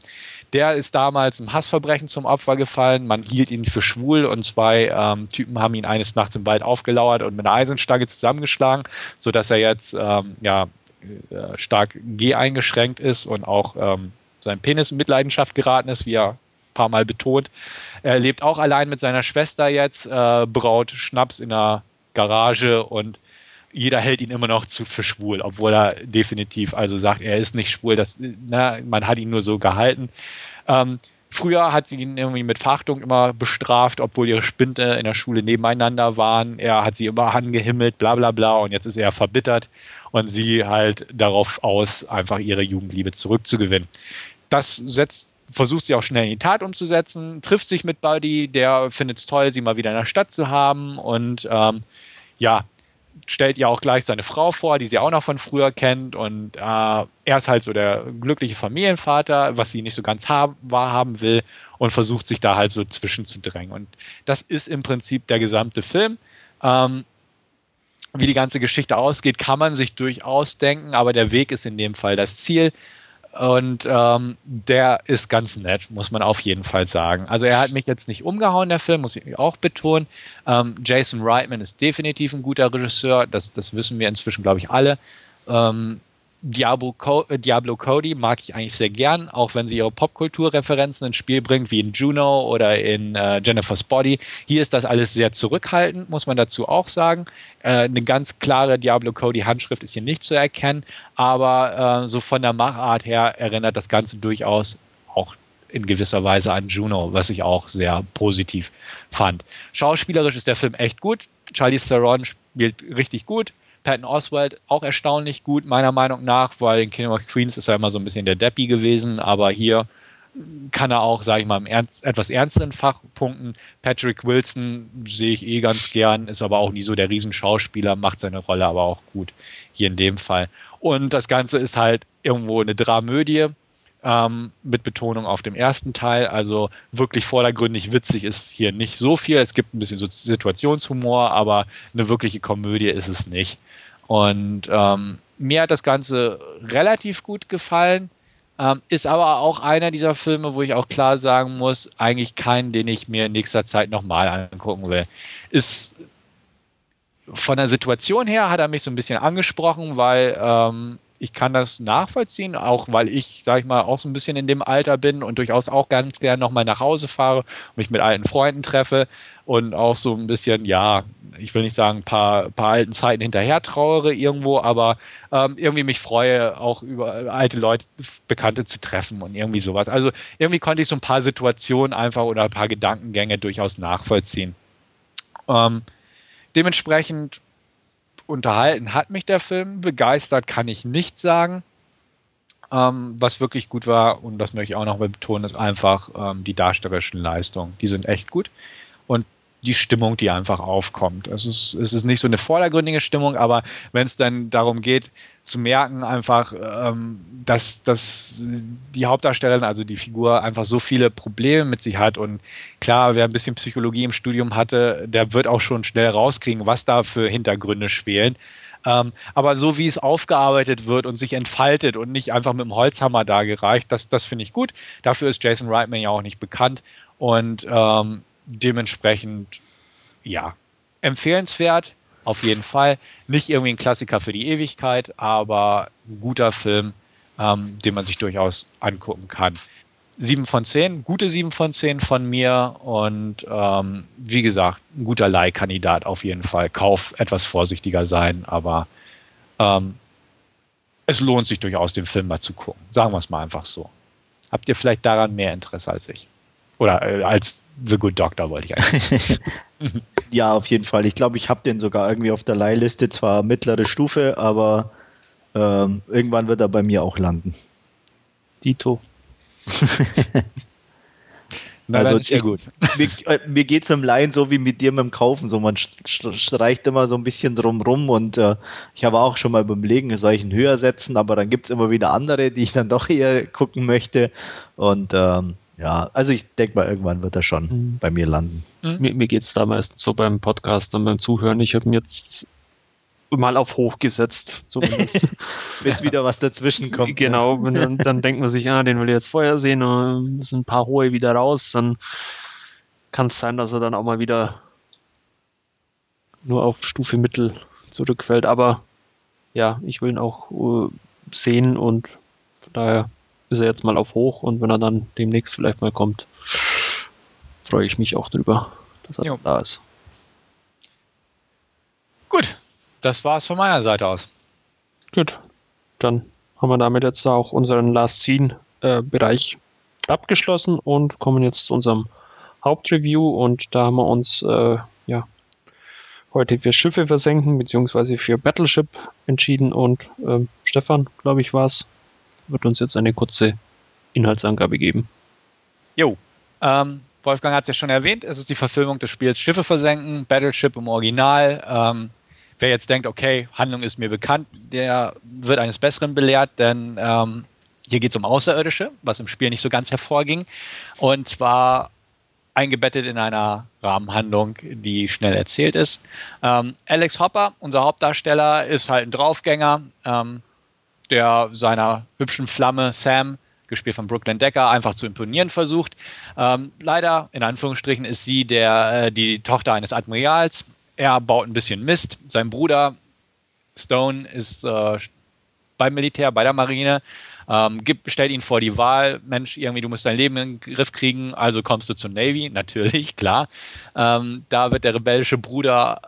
Der ist damals im Hassverbrechen zum Opfer gefallen. Man hielt ihn für schwul und zwei ähm, Typen haben ihn eines Nachts im Wald aufgelauert und mit einer Eisenstange zusammengeschlagen, sodass er jetzt ähm, ja, äh, stark G eingeschränkt ist und auch ähm, sein Penis in Mitleidenschaft geraten ist, wie er ein paar Mal betont. Er lebt auch allein mit seiner Schwester jetzt, äh, braut Schnaps in der Garage und jeder hält ihn immer noch zu, für schwul, obwohl er definitiv also sagt, er ist nicht schwul, das, na, man hat ihn nur so gehalten. Ähm, früher hat sie ihn irgendwie mit Verachtung immer bestraft, obwohl ihre Spinde in der Schule nebeneinander waren. Er hat sie immer angehimmelt, bla bla bla, und jetzt ist er verbittert und sie halt darauf aus, einfach ihre Jugendliebe zurückzugewinnen. Das setzt versucht sie auch schnell in die Tat umzusetzen, trifft sich mit Buddy, der findet es toll, sie mal wieder in der Stadt zu haben und ähm, ja, stellt ihr auch gleich seine Frau vor, die sie auch noch von früher kennt und äh, er ist halt so der glückliche Familienvater, was sie nicht so ganz haben, wahrhaben will und versucht sich da halt so zwischenzudrängen und das ist im Prinzip der gesamte Film. Ähm, wie die ganze Geschichte ausgeht, kann man sich durchaus denken, aber der Weg ist in dem Fall das Ziel. Und ähm, der ist ganz nett, muss man auf jeden Fall sagen. Also er hat mich jetzt nicht umgehauen, der Film, muss ich auch betonen. Ähm, Jason Reitman ist definitiv ein guter Regisseur, das, das wissen wir inzwischen, glaube ich, alle. Ähm, Diablo, Co äh, Diablo Cody mag ich eigentlich sehr gern, auch wenn sie ihre Popkulturreferenzen ins Spiel bringt, wie in Juno oder in äh, Jennifer's Body. Hier ist das alles sehr zurückhaltend, muss man dazu auch sagen. Äh, eine ganz klare Diablo Cody Handschrift ist hier nicht zu erkennen, aber äh, so von der Machart her erinnert das Ganze durchaus auch in gewisser Weise an Juno, was ich auch sehr positiv fand. Schauspielerisch ist der Film echt gut. Charlie Theron spielt richtig gut. Patton Oswald auch erstaunlich gut, meiner Meinung nach, weil in Kingdom of Queens ist er immer so ein bisschen der Deppy gewesen, aber hier kann er auch, sage ich mal, im ernst, etwas ernsteren Fach punkten. Patrick Wilson sehe ich eh ganz gern, ist aber auch nie so der Riesenschauspieler, macht seine Rolle aber auch gut hier in dem Fall. Und das Ganze ist halt irgendwo eine Dramödie ähm, mit Betonung auf dem ersten Teil. Also wirklich vordergründig witzig ist hier nicht so viel. Es gibt ein bisschen so Situationshumor, aber eine wirkliche Komödie ist es nicht. Und ähm, mir hat das Ganze relativ gut gefallen. Ähm, ist aber auch einer dieser Filme, wo ich auch klar sagen muss, eigentlich keinen, den ich mir in nächster Zeit nochmal angucken will. Ist von der Situation her hat er mich so ein bisschen angesprochen, weil ähm, ich kann das nachvollziehen, auch weil ich, sage ich mal, auch so ein bisschen in dem Alter bin und durchaus auch ganz gern nochmal nach Hause fahre, mich mit alten Freunden treffe und auch so ein bisschen, ja, ich will nicht sagen, ein paar, paar alten Zeiten hinterher trauere irgendwo, aber ähm, irgendwie mich freue, auch über alte Leute, Bekannte zu treffen und irgendwie sowas. Also irgendwie konnte ich so ein paar Situationen einfach oder ein paar Gedankengänge durchaus nachvollziehen. Ähm, dementsprechend unterhalten hat mich der Film. Begeistert kann ich nicht sagen. Ähm, was wirklich gut war, und das möchte ich auch noch betonen, ist einfach ähm, die darstellerischen Leistungen. Die sind echt gut. Und die Stimmung, die einfach aufkommt. Es ist, es ist nicht so eine vordergründige Stimmung, aber wenn es dann darum geht, zu merken einfach, ähm, dass, dass die Hauptdarstellerin, also die Figur, einfach so viele Probleme mit sich hat. Und klar, wer ein bisschen Psychologie im Studium hatte, der wird auch schon schnell rauskriegen, was da für Hintergründe schwelen. Ähm, aber so wie es aufgearbeitet wird und sich entfaltet und nicht einfach mit dem Holzhammer dargereicht, das, das finde ich gut. Dafür ist Jason Reitman ja auch nicht bekannt. Und ähm, dementsprechend, ja, empfehlenswert, auf jeden Fall. Nicht irgendwie ein Klassiker für die Ewigkeit, aber ein guter Film, ähm, den man sich durchaus angucken kann. 7 von 10, gute 7 von 10 von mir und ähm, wie gesagt, ein guter Leihkandidat auf jeden Fall. Kauf etwas vorsichtiger sein, aber ähm, es lohnt sich durchaus, den Film mal zu gucken. Sagen wir es mal einfach so. Habt ihr vielleicht daran mehr Interesse als ich? Oder äh, als The Good Doctor wollte ich eigentlich. ja, auf jeden Fall. Ich glaube, ich habe den sogar irgendwie auf der Leihliste, zwar mittlere Stufe, aber ähm, irgendwann wird er bei mir auch landen. Dito. Na, also ist ja gut. Mir, äh, mir geht es mit dem Laien so wie mit dir mit dem Kaufen. So, man streicht immer so ein bisschen drum rum und äh, ich habe auch schon mal beim Legen, soll ich ihn höher setzen, aber dann gibt es immer wieder andere, die ich dann doch eher gucken möchte. Und ähm, ja, also ich denke mal, irgendwann wird er schon mhm. bei mir landen. Mhm. Mir, mir geht es da meistens so beim Podcast und beim Zuhören. Ich habe ihn jetzt mal auf hoch gesetzt, zumindest. Bis wieder was dazwischen kommt. Genau, ne? dann, dann denkt man sich, ah, den will ich jetzt vorher sehen und es sind ein paar hohe wieder raus, dann kann es sein, dass er dann auch mal wieder nur auf Stufe Mittel zurückfällt. Aber ja, ich will ihn auch uh, sehen und von daher ist er jetzt mal auf hoch und wenn er dann demnächst vielleicht mal kommt, freue ich mich auch drüber, dass er jo. da ist. Gut, das war es von meiner Seite aus. Gut, dann haben wir damit jetzt auch unseren Last Scene äh, Bereich abgeschlossen und kommen jetzt zu unserem Hauptreview und da haben wir uns äh, ja heute für Schiffe versenken beziehungsweise für Battleship entschieden und äh, Stefan, glaube ich, war es, wird uns jetzt eine kurze Inhaltsangabe geben. Jo, ähm, Wolfgang hat es ja schon erwähnt, es ist die Verfilmung des Spiels Schiffe versenken, Battleship im Original. Ähm, wer jetzt denkt, okay, Handlung ist mir bekannt, der wird eines Besseren belehrt, denn ähm, hier geht es um Außerirdische, was im Spiel nicht so ganz hervorging. Und zwar eingebettet in einer Rahmenhandlung, die schnell erzählt ist. Ähm, Alex Hopper, unser Hauptdarsteller, ist halt ein Draufgänger, ähm, der seiner hübschen Flamme Sam gespielt von Brooklyn Decker, einfach zu imponieren versucht. Ähm, leider, in Anführungsstrichen, ist sie der, äh, die Tochter eines Admirals. Er baut ein bisschen Mist. Sein Bruder Stone ist äh, beim Militär, bei der Marine. Ähm, gibt, stellt ihn vor die Wahl, Mensch, irgendwie, du musst dein Leben in den Griff kriegen, also kommst du zur Navy, natürlich, klar. Ähm, da wird der rebellische Bruder,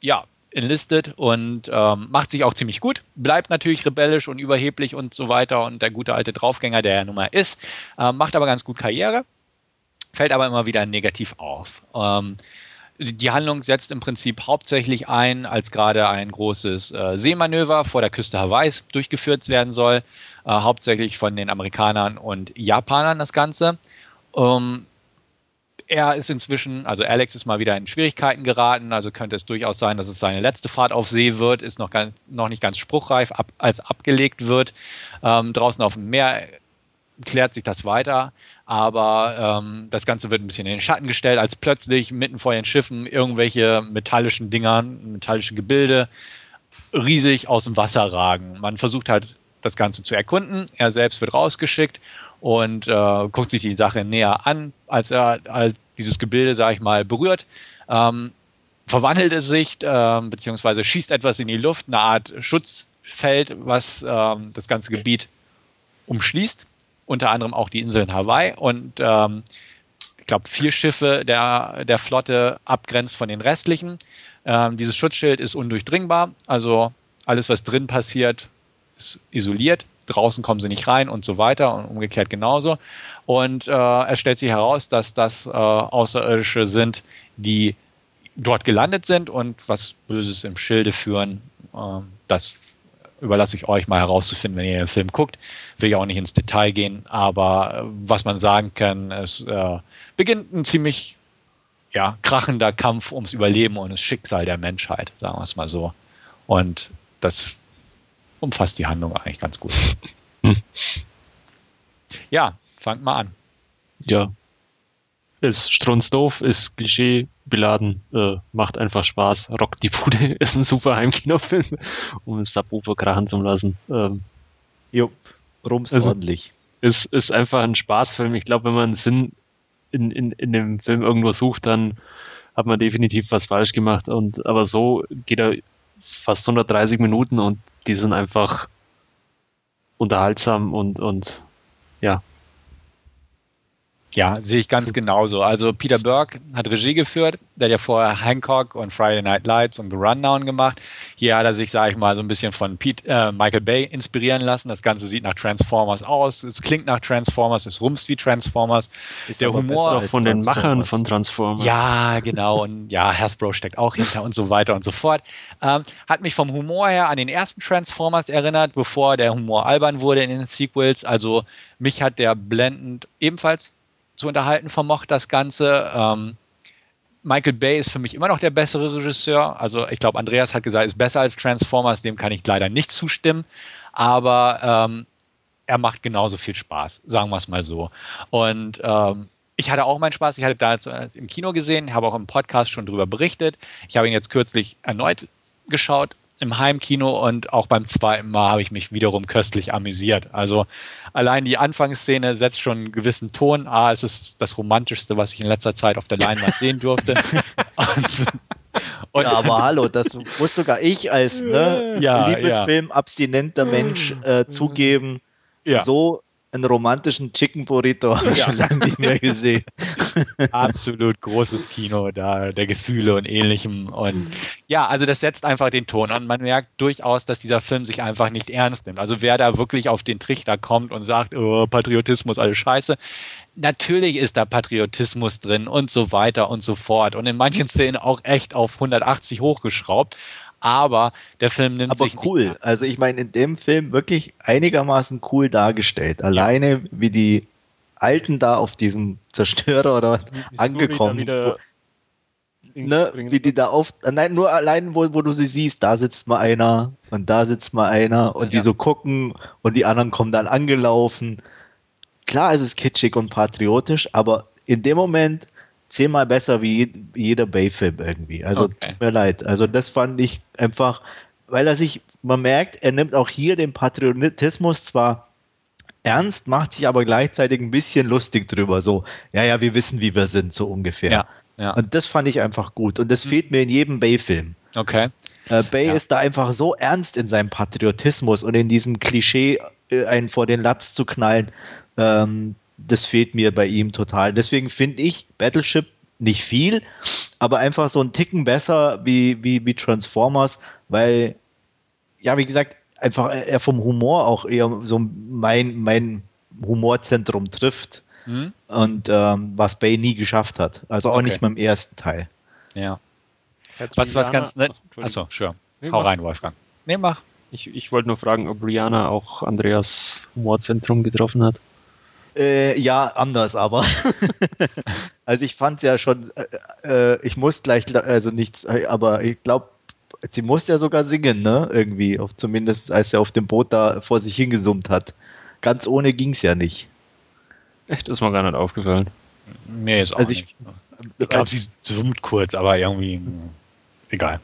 ja, enlistet und ähm, macht sich auch ziemlich gut, bleibt natürlich rebellisch und überheblich und so weiter und der gute alte Draufgänger, der er nun mal ist, äh, macht aber ganz gut Karriere, fällt aber immer wieder negativ auf. Ähm, die Handlung setzt im Prinzip hauptsächlich ein, als gerade ein großes äh, Seemanöver vor der Küste Hawaiis durchgeführt werden soll, äh, hauptsächlich von den Amerikanern und Japanern das Ganze. Ähm, er ist inzwischen, also Alex ist mal wieder in Schwierigkeiten geraten, also könnte es durchaus sein, dass es seine letzte Fahrt auf See wird, ist noch, ganz, noch nicht ganz spruchreif, ab, als abgelegt wird. Ähm, draußen auf dem Meer klärt sich das weiter, aber ähm, das Ganze wird ein bisschen in den Schatten gestellt, als plötzlich mitten vor den Schiffen irgendwelche metallischen Dingern, metallische Gebilde riesig aus dem Wasser ragen. Man versucht halt das Ganze zu erkunden. Er selbst wird rausgeschickt und äh, guckt sich die Sache näher an, als er als dieses Gebilde, sage ich mal, berührt. Ähm, verwandelt es sich, äh, beziehungsweise schießt etwas in die Luft, eine Art Schutzfeld, was äh, das ganze Gebiet umschließt, unter anderem auch die Inseln Hawaii und ähm, ich glaube, vier Schiffe der, der Flotte abgrenzt von den restlichen. Ähm, dieses Schutzschild ist undurchdringbar, also alles, was drin passiert, ist isoliert draußen kommen sie nicht rein und so weiter und umgekehrt genauso. Und äh, es stellt sich heraus, dass das äh, Außerirdische sind, die dort gelandet sind und was Böses im Schilde führen. Äh, das überlasse ich euch mal herauszufinden, wenn ihr den Film guckt. Will ja auch nicht ins Detail gehen, aber äh, was man sagen kann, es äh, beginnt ein ziemlich ja, krachender Kampf ums Überleben und das Schicksal der Menschheit, sagen wir es mal so. Und das umfasst die Handlung eigentlich ganz gut. Hm. Ja, fangt mal an. Ja. Ist strunzdoof, ist Klischee beladen, äh, macht einfach Spaß, rockt die Bude, ist ein super Heimkinofilm, um es Subwoofer krachen zu lassen. Ähm, jo, rums also, ordentlich. Ist, ist einfach ein Spaßfilm. Ich glaube, wenn man Sinn in, in, in dem Film irgendwo sucht, dann hat man definitiv was falsch gemacht. Und aber so geht er fast 130 Minuten und die sind einfach unterhaltsam und, und ja, ja, sehe ich ganz genauso. Also Peter Burke hat Regie geführt, der hat ja vorher Hancock und Friday Night Lights und The Rundown gemacht. Hier hat er sich, sage ich mal, so ein bisschen von Pete, äh, Michael Bay inspirieren lassen. Das Ganze sieht nach Transformers aus, es klingt nach Transformers, es rumst wie Transformers. Ist der Humor von den Machern von Transformers. Ja, genau. Und ja, Hasbro steckt auch hinter und so weiter und so fort. Ähm, hat mich vom Humor her an den ersten Transformers erinnert, bevor der Humor albern wurde in den Sequels. Also mich hat der blendend ebenfalls zu unterhalten vermocht, das Ganze. Ähm, Michael Bay ist für mich immer noch der bessere Regisseur. Also ich glaube, Andreas hat gesagt, ist besser als Transformers, dem kann ich leider nicht zustimmen. Aber ähm, er macht genauso viel Spaß, sagen wir es mal so. Und ähm, ich hatte auch meinen Spaß. Ich hatte da im Kino gesehen, habe auch im Podcast schon darüber berichtet. Ich habe ihn jetzt kürzlich erneut geschaut im Heimkino und auch beim zweiten Mal habe ich mich wiederum köstlich amüsiert. Also allein die Anfangsszene setzt schon einen gewissen Ton. Ah, es ist das Romantischste, was ich in letzter Zeit auf der Leinwand sehen durfte. und, und ja, aber hallo, das muss sogar ich als ne, ja, Liebesfilm abstinenter Mensch äh, zugeben. Ja. So einen romantischen Chicken Burrito habe ich ja. schon lange nicht mehr gesehen. Absolut großes Kino da, der Gefühle und ähnlichem. Und ja, also das setzt einfach den Ton und man merkt durchaus, dass dieser Film sich einfach nicht ernst nimmt. Also wer da wirklich auf den Trichter kommt und sagt, oh, Patriotismus, alles scheiße, natürlich ist da Patriotismus drin und so weiter und so fort. Und in manchen Szenen auch echt auf 180 hochgeschraubt aber der Film nimmt aber sich. cool. Also ich meine, in dem Film wirklich einigermaßen cool dargestellt. Alleine ja. wie die Alten da auf diesem Zerstörer oder angekommen. Wieder ne, wie die da auf, nein, nur allein, wo, wo du sie siehst, da sitzt mal einer und da sitzt mal einer und ja. die so gucken und die anderen kommen dann angelaufen. Klar ist es kitschig und patriotisch, aber in dem Moment zehnmal besser wie jeder Bay-Film irgendwie. Also okay. tut mir leid. Also das fand ich einfach, weil er sich, man merkt, er nimmt auch hier den Patriotismus zwar ernst, macht sich aber gleichzeitig ein bisschen lustig drüber. So, ja, ja, wir wissen, wie wir sind, so ungefähr. Ja. Ja. Und das fand ich einfach gut. Und das mhm. fehlt mir in jedem Bay-Film. Okay. Äh, Bay ja. ist da einfach so ernst in seinem Patriotismus und in diesem Klischee, äh, einen vor den Latz zu knallen. Ähm, das fehlt mir bei ihm total. Deswegen finde ich Battleship nicht viel, aber einfach so ein Ticken besser wie, wie, wie Transformers, weil, ja, wie gesagt, einfach er vom Humor auch eher so mein, mein Humorzentrum trifft. Mhm. Und ähm, was Bay nie geschafft hat. Also auch okay. nicht beim ersten Teil. Ja. Was, was ganz nett. Achso, sure. Nee, Hau rein, Wolfgang. Nee, mach. Ich, ich wollte nur fragen, ob Rihanna auch Andreas Humorzentrum getroffen hat. Äh, ja, anders, aber. also ich fand es ja schon, äh, äh, ich muss gleich, also nichts, aber ich glaube, sie musste ja sogar singen, ne? Irgendwie. Auf, zumindest als er auf dem Boot da vor sich hingesummt hat. Ganz ohne ging es ja nicht. Echt, ist mir gar nicht aufgefallen. Mir ist auch also nicht. Ich, ich glaube, sie summt kurz, aber irgendwie hm, egal.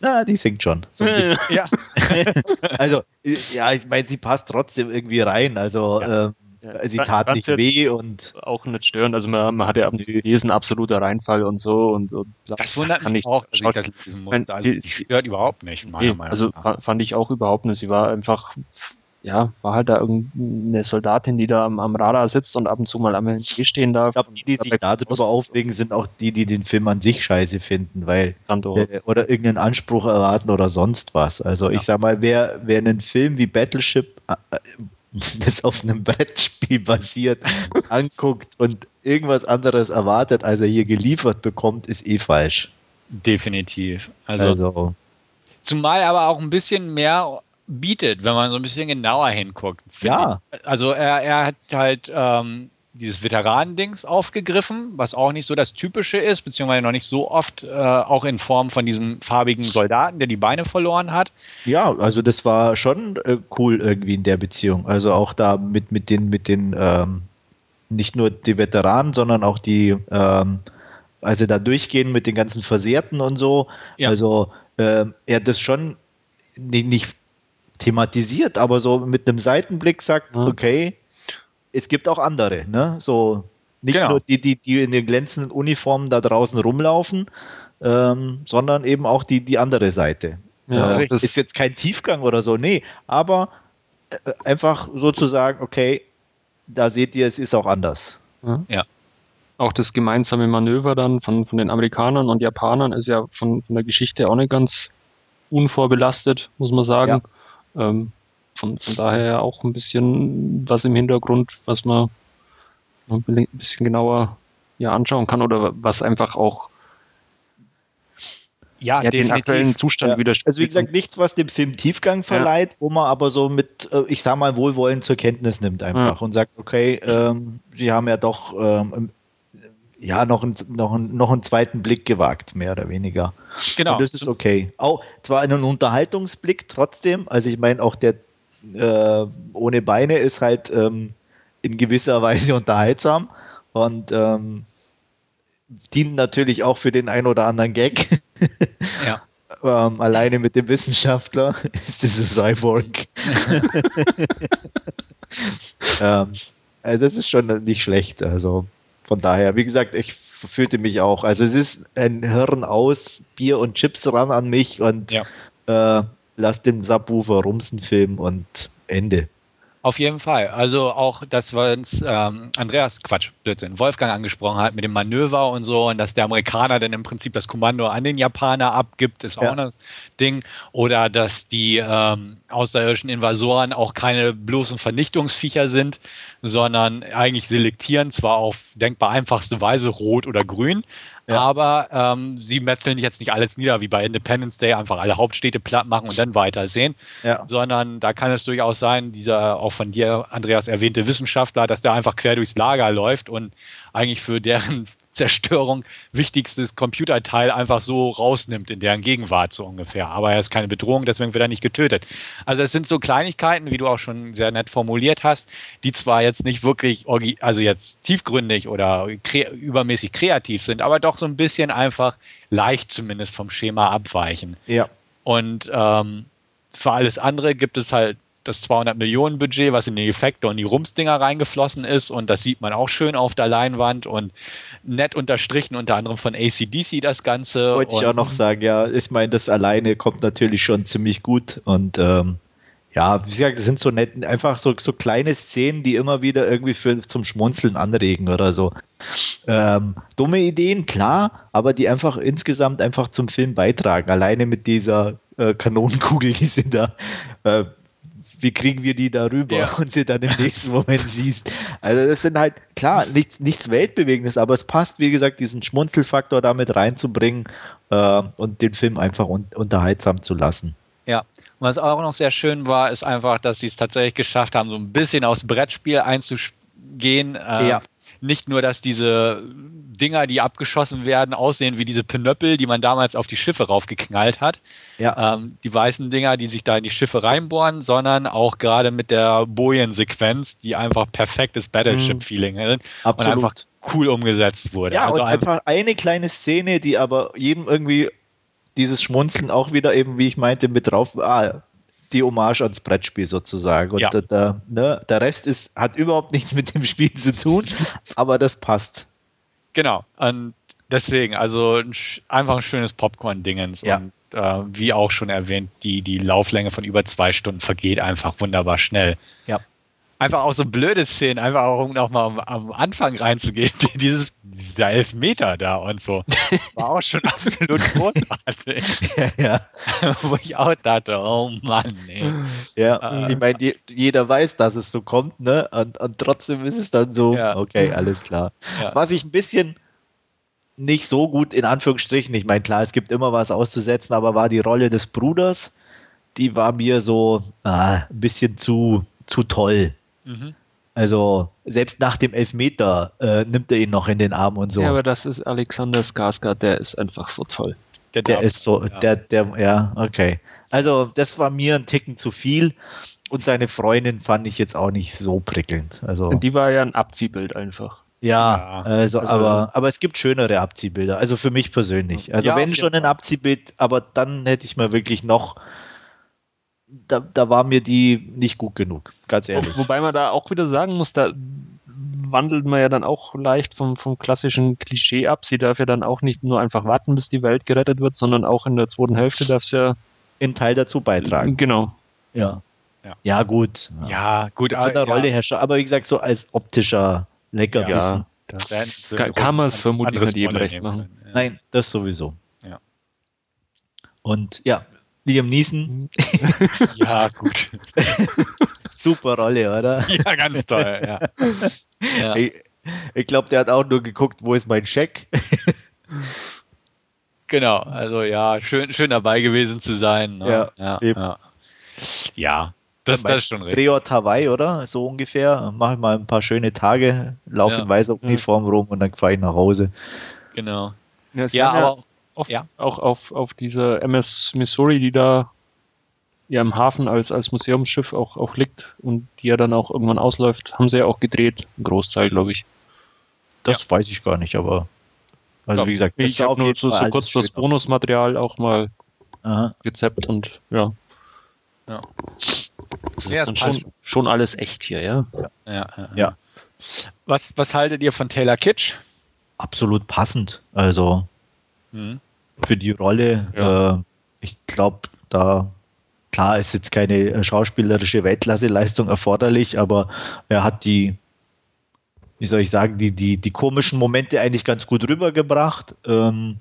Na, die singt schon. So ja. also, ja, ich meine, sie passt trotzdem irgendwie rein. Also, ja. ähm, ja. sie tat nicht weh und. Auch nicht störend. Also, man, man hat ja am gelesen, absoluter Reinfall und so. Und, und das wundert mich auch, dass ich das lesen musste. Also, die stört überhaupt nicht, meiner nee, Meinung also, nach. Also, fand ich auch überhaupt nicht. Sie war einfach ja, war halt da irgendeine Soldatin, die da am, am Radar sitzt und ab und zu mal am MNT stehen darf. Ich glaube, die, die sich darüber aufregen, sind auch die, die den Film an sich scheiße finden, weil äh, oder irgendeinen Anspruch erwarten oder sonst was. Also ja. ich sag mal, wer, wer einen Film wie Battleship äh, das auf einem Brettspiel basiert, anguckt und irgendwas anderes erwartet, als er hier geliefert bekommt, ist eh falsch. Definitiv. Also, also zumal aber auch ein bisschen mehr bietet, wenn man so ein bisschen genauer hinguckt. Ja. Also er, er hat halt ähm, dieses Veteranendings aufgegriffen, was auch nicht so das Typische ist, beziehungsweise noch nicht so oft äh, auch in Form von diesem farbigen Soldaten, der die Beine verloren hat. Ja, also das war schon äh, cool irgendwie in der Beziehung. Also auch da mit, mit den, mit den ähm, nicht nur die Veteranen, sondern auch die, ähm, also da durchgehen mit den ganzen Versehrten und so. Ja. Also äh, er hat das schon nicht, nicht thematisiert, aber so mit einem Seitenblick sagt, mhm. okay, es gibt auch andere, ne? So nicht genau. nur die, die, die in den glänzenden Uniformen da draußen rumlaufen, ähm, sondern eben auch die, die andere Seite. Ja, äh, das ist jetzt kein Tiefgang oder so, nee, aber äh, einfach sozusagen, okay, da seht ihr, es ist auch anders. Ja. Auch das gemeinsame Manöver dann von, von den Amerikanern und Japanern ist ja von, von der Geschichte auch nicht ganz unvorbelastet, muss man sagen. Ja. Ähm, von, von daher auch ein bisschen was im Hintergrund, was man ein bisschen genauer ja, anschauen kann oder was einfach auch ja, ja den aktuellen Zustand ja. widerspiegelt. Also wie gesagt, nichts, was dem Film Tiefgang verleiht, ja. wo man aber so mit, äh, ich sag mal, Wohlwollen zur Kenntnis nimmt einfach ja. und sagt, okay, ähm, sie haben ja doch ähm, ja, noch, ein, noch, ein, noch einen zweiten Blick gewagt, mehr oder weniger. Genau. Und das ist okay. Auch zwar einen Unterhaltungsblick trotzdem, also ich meine, auch der äh, ohne Beine ist halt ähm, in gewisser Weise unterhaltsam und ähm, dient natürlich auch für den ein oder anderen Gag. Ja. ähm, alleine mit dem Wissenschaftler ist dieses Cyborg. ähm, also das ist schon nicht schlecht. Also von daher, wie gesagt, ich fühlte mich auch. Also es ist ein Hirn aus, Bier und Chips ran an mich und ja. äh, lass den Subwoofer rumsen Film und Ende. Auf jeden Fall. Also auch das, was ähm, Andreas, Quatsch, Blödsinn, Wolfgang angesprochen hat mit dem Manöver und so und dass der Amerikaner dann im Prinzip das Kommando an den Japaner abgibt, ist auch ja. das Ding. Oder dass die ähm, außerirdischen Invasoren auch keine bloßen Vernichtungsviecher sind, sondern eigentlich selektieren, zwar auf denkbar einfachste Weise rot oder grün, Ja. Aber ähm, sie metzeln jetzt nicht alles nieder, wie bei Independence Day, einfach alle Hauptstädte platt machen und dann weitersehen. Ja. Sondern da kann es durchaus sein, dieser auch von dir, Andreas, erwähnte Wissenschaftler, dass der einfach quer durchs Lager läuft und eigentlich für deren Zerstörung wichtigstes Computerteil einfach so rausnimmt in deren Gegenwart so ungefähr. Aber er ist keine Bedrohung, deswegen wird er nicht getötet. Also es sind so Kleinigkeiten, wie du auch schon sehr nett formuliert hast, die zwar jetzt nicht wirklich, also jetzt tiefgründig oder kre übermäßig kreativ sind, aber doch so ein bisschen einfach leicht zumindest vom Schema abweichen. Ja. Und ähm, für alles andere gibt es halt das 200 Millionen Budget, was in die Effekte und die Rumsdinger reingeflossen ist. Und das sieht man auch schön auf der Leinwand und nett unterstrichen, unter anderem von ACDC das Ganze. Wollte ich auch noch sagen, ja, ich meine, das alleine kommt natürlich schon ziemlich gut und ähm, ja, wie gesagt, das sind so nett, einfach so, so kleine Szenen, die immer wieder irgendwie für, zum Schmunzeln anregen oder so. Ähm, dumme Ideen, klar, aber die einfach insgesamt einfach zum Film beitragen. Alleine mit dieser äh, Kanonenkugel, die sie da äh, wie kriegen wir die da rüber ja. und sie dann im nächsten Moment siehst. Also das sind halt, klar, nichts, nichts Weltbewegendes, aber es passt, wie gesagt, diesen Schmunzelfaktor damit reinzubringen äh, und den Film einfach un unterhaltsam zu lassen. Ja, und was auch noch sehr schön war, ist einfach, dass sie es tatsächlich geschafft haben, so ein bisschen aufs Brettspiel einzugehen. Äh, ja nicht nur, dass diese Dinger, die abgeschossen werden, aussehen wie diese Pinöppel, die man damals auf die Schiffe raufgeknallt hat. Ja. Ähm, die weißen Dinger, die sich da in die Schiffe reinbohren, sondern auch gerade mit der Bojen-Sequenz, die einfach perfektes Battleship-Feeling mhm. und einfach cool umgesetzt wurde. Ja, also und einfach eine kleine Szene, die aber jedem irgendwie dieses Schmunzeln auch wieder eben, wie ich meinte, mit drauf, ah, die Hommage ans Brettspiel sozusagen. Und ja. der, der, ne, der Rest ist, hat überhaupt nichts mit dem Spiel zu tun, aber das passt. Genau. Und deswegen, also einfach ein schönes Popcorn-Dingens. Ja. Und äh, wie auch schon erwähnt, die, die Lauflänge von über zwei Stunden vergeht einfach wunderbar schnell. Ja einfach auch so blöde Szenen, einfach auch um nochmal am, am Anfang reinzugehen, dieses, dieser Elfmeter da und so, war auch schon absolut großartig. ja, ja. Wo ich auch dachte, oh Mann, ey. Ja, äh, ich meine, jeder weiß, dass es so kommt, ne? Und, und trotzdem ist es dann so, ja. okay, alles klar. Ja. Was ich ein bisschen nicht so gut in Anführungsstrichen, ich meine, klar, es gibt immer was auszusetzen, aber war die Rolle des Bruders, die war mir so ah, ein bisschen zu, zu toll. Mhm. Also selbst nach dem Elfmeter äh, nimmt er ihn noch in den Arm und so. Ja, aber das ist Alexander Skarsgård, der ist einfach so toll. Der, der ist so, ja. der, der, ja, okay. Also das war mir ein Ticken zu viel und seine Freundin fand ich jetzt auch nicht so prickelnd. Also die war ja ein Abziehbild einfach. Ja, also, also, aber, aber es gibt schönere Abziehbilder. Also für mich persönlich. Also ja, wenn schon ein Abziehbild, aber dann hätte ich mal wirklich noch da, da war mir die nicht gut genug, ganz ehrlich. Wobei man da auch wieder sagen muss, da wandelt man ja dann auch leicht vom, vom klassischen Klischee ab. Sie darf ja dann auch nicht nur einfach warten, bis die Welt gerettet wird, sondern auch in der zweiten Hälfte darf sie ja einen Teil dazu beitragen. Genau. Ja. Ja, ja gut. Ja, gut. Von der Rolle her schon, aber wie gesagt, so als optischer Leckerbissen. Ja, kann, kann man es vermutlich nicht jedem recht machen. Nein, das sowieso. Ja. Und ja, Liam Neeson. Ja, gut. Super Rolle, oder? Ja, ganz toll, ja. ja. Ich, ich glaube, der hat auch nur geguckt, wo ist mein Scheck? Genau, also ja, schön, schön dabei gewesen zu sein. Ne? Ja, ja, ja. ja. das, das ist schon richtig. Drehort Hawaii, oder? So ungefähr. Mache ich mal ein paar schöne Tage, laufe ja. in weißer Uniform rum und dann fahre ich nach Hause. Genau. Ja, ja aber oft ja. auch auf, auf dieser MS Missouri, die da ja im Hafen als, als Museumsschiff auch, auch liegt und die ja dann auch irgendwann ausläuft, haben sie ja auch gedreht. Ein Großteil, glaube ich. Das ja. weiß ich gar nicht, aber also ja, wie gesagt, ich habe nur so, so kurz das Bonusmaterial auch mal Aha. gezappt und ja. Ja. Das ist dann schon, schon alles echt hier, ja? Ja. ja, ja. Was, was haltet ihr von Taylor Kitsch? Absolut passend. Also mhm für die Rolle. Ja. Äh, ich glaube, da klar ist jetzt keine äh, schauspielerische Weltklasse-Leistung erforderlich, aber er hat die, wie soll ich sagen, die, die, die komischen Momente eigentlich ganz gut rübergebracht. Ähm,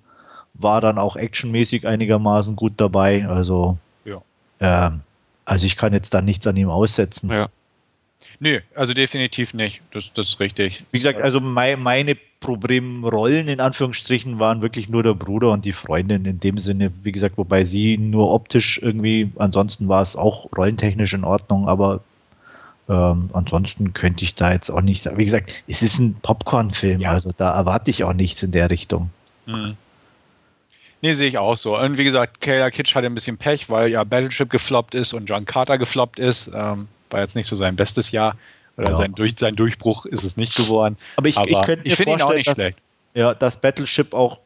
war dann auch actionmäßig einigermaßen gut dabei. Also, ja. ähm, also ich kann jetzt da nichts an ihm aussetzen. Ja. Nö, also definitiv nicht. Das, das ist richtig. Wie gesagt, also mein, meine Hauptproblemrollen in Anführungsstrichen waren wirklich nur der Bruder und die Freundin in dem Sinne, wie gesagt, wobei sie nur optisch irgendwie, ansonsten war es auch rollentechnisch in Ordnung, aber ähm, ansonsten könnte ich da jetzt auch nicht sagen. Wie gesagt, es ist ein Popcorn-Film, ja. also da erwarte ich auch nichts in der Richtung. Mhm. Nee, sehe ich auch so. Und wie gesagt, Kayla Kitsch hatte ein bisschen Pech, weil ja Battleship gefloppt ist und John Carter gefloppt ist. Ähm, war jetzt nicht so sein bestes Jahr. Oder ja. sein, Durch, sein Durchbruch ist es nicht geworden. Aber ich, Aber ich, könnte auch nicht dass, schlecht. Ja, dass Battleship auch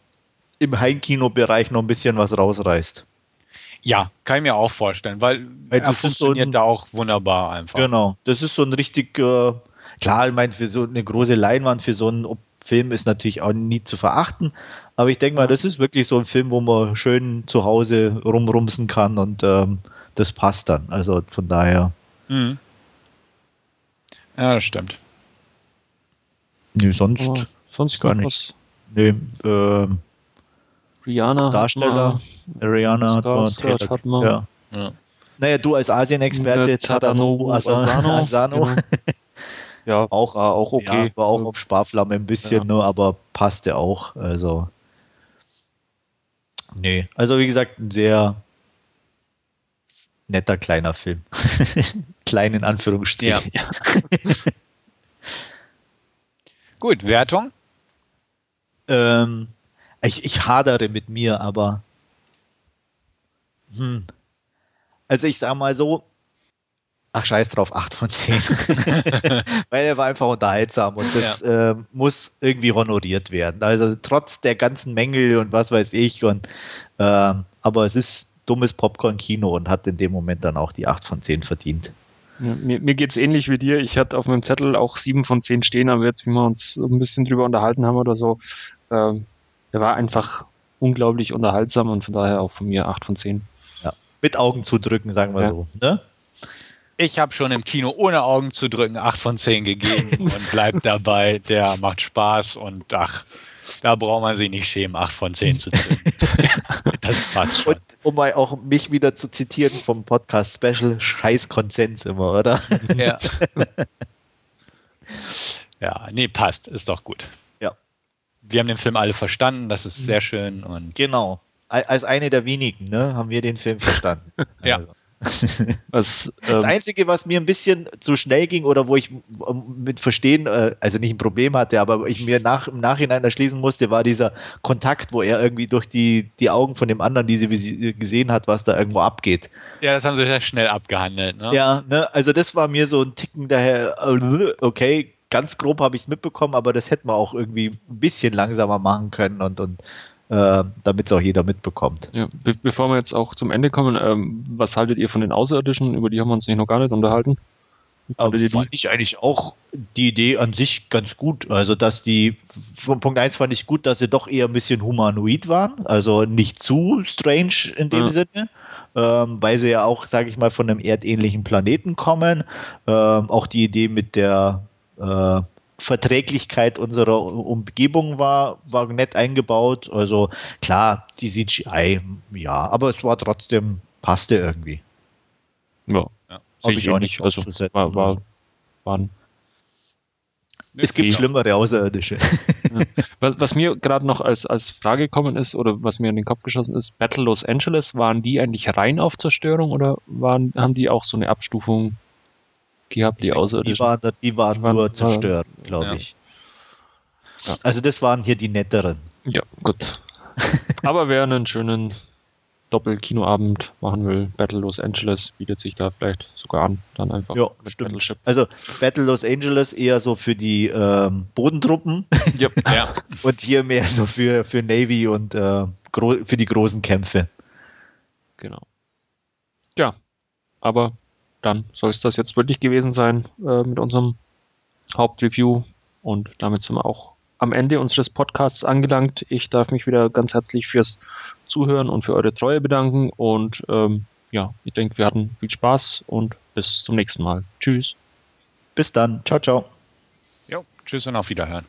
im Heimkino-Bereich noch ein bisschen was rausreißt. Ja, kann ich mir auch vorstellen, weil, weil er funktioniert so ein, da auch wunderbar einfach. Genau, das ist so ein richtig, äh, klar, ich meine, für so eine große Leinwand, für so einen Film ist natürlich auch nie zu verachten, aber ich denke mal, das ist wirklich so ein Film, wo man schön zu Hause rumrumsen kann und ähm, das passt dann. Also von daher. Mhm. Ja, das stimmt. Nee, sonst, oh, sonst gar nicht. Nee, äh, Rihanna. Darsteller. Rihanna hat hat man. Ja. ja. Naja, du als Asien-Experte, Tadanobu Asano. Asano. Genau. Ja, auch, auch okay. Ja, war auch auf Sparflamme ein bisschen, ja. ne, aber passte auch. Also. Nee. Also wie gesagt, ein sehr netter kleiner Film. Klein in Anführungsstrichen. Ja. Gut, Wertung? Ähm, ich, ich hadere mit mir, aber hm. Also ich sag mal so, ach scheiß drauf, 8 von 10. Weil er war einfach unterhaltsam und das ja. äh, muss irgendwie honoriert werden. Also trotz der ganzen Mängel und was weiß ich und äh, aber es ist dummes Popcorn-Kino und hat in dem Moment dann auch die 8 von 10 verdient. Ja, mir mir geht es ähnlich wie dir. Ich hatte auf meinem Zettel auch 7 von 10 stehen, aber jetzt, wie wir uns ein bisschen drüber unterhalten haben oder so, ähm, der war einfach unglaublich unterhaltsam und von daher auch von mir 8 von 10. Ja, mit Augen zudrücken, sagen wir ja. so. Ne? Ich habe schon im Kino ohne Augen zu drücken 8 von 10 gegeben und bleibt dabei. Der macht Spaß und ach, da braucht man sich nicht schämen, 8 von 10 zu drücken. das passt schon. Und um mal auch mich wieder zu zitieren vom Podcast Special, scheiß Konsens immer, oder? Ja. ja, nee, passt. Ist doch gut wir haben den Film alle verstanden, das ist sehr schön. Und genau. Als eine der wenigen, ne, haben wir den Film verstanden. ja. Was, ähm, das Einzige, was mir ein bisschen zu schnell ging oder wo ich mit Verstehen, äh, also nicht ein Problem hatte, aber ich mir nach, im Nachhinein erschließen musste, war dieser Kontakt, wo er irgendwie durch die, die Augen von dem anderen, die sie gesehen hat, was da irgendwo abgeht. Ja, das haben sie sehr schnell abgehandelt. Ne? Ja, ne, also das war mir so ein Ticken daher, okay, ganz grob habe ich es mitbekommen, aber das hätte man auch irgendwie ein bisschen langsamer machen können und, und äh, damit es auch jeder mitbekommt. Ja, be bevor wir jetzt auch zum Ende kommen, ähm, was haltet ihr von den Außerirdischen? Über die haben wir uns nicht noch gar nicht unterhalten. Aber fand ich eigentlich auch die Idee an sich ganz gut. Also, dass die, von Punkt 1 fand ich gut, dass sie doch eher ein bisschen humanoid waren. Also nicht zu strange in dem ja. Sinne. Ähm, weil sie ja auch, sage ich mal, von einem erdähnlichen Planeten kommen. Ähm, auch die Idee mit der äh, Verträglichkeit unserer Umgebung war, war nett eingebaut. Also klar, die CGI, ja, aber es war trotzdem, passte irgendwie. Ja, ja. habe ich auch nicht. Also war, war, waren es gibt schlimmere Außerirdische. Ja. Was, was, mir gerade noch als, als Frage gekommen ist oder was mir in den Kopf geschossen ist, Battle Los Angeles, waren die eigentlich rein auf Zerstörung oder waren, haben die auch so eine Abstufung gehabt, die Außerirdischen. Die waren, die waren, die waren nur zerstört, glaube ja. ich. Ja. Also das waren hier die netteren. Ja, gut. Aber wer einen schönen Doppel-Kinoabend machen will, Battle Los Angeles bietet sich da vielleicht sogar an, dann einfach ja, mit stimmt. Battleship. Also Battle Los Angeles eher so für die ähm, Bodentruppen yep. ja. und hier mehr so für, für Navy und äh, für die großen Kämpfe. Genau. Ja, aber dann soll es das jetzt wirklich gewesen sein äh, mit unserem Hauptreview. Und damit sind wir auch am Ende unseres Podcasts angelangt. Ich darf mich wieder ganz herzlich fürs Zuhören und für eure Treue bedanken. Und ähm, ja, ich denke, wir hatten viel Spaß und bis zum nächsten Mal. Tschüss. Bis dann. Ciao, ciao. Jo, tschüss und auf Wiederhören.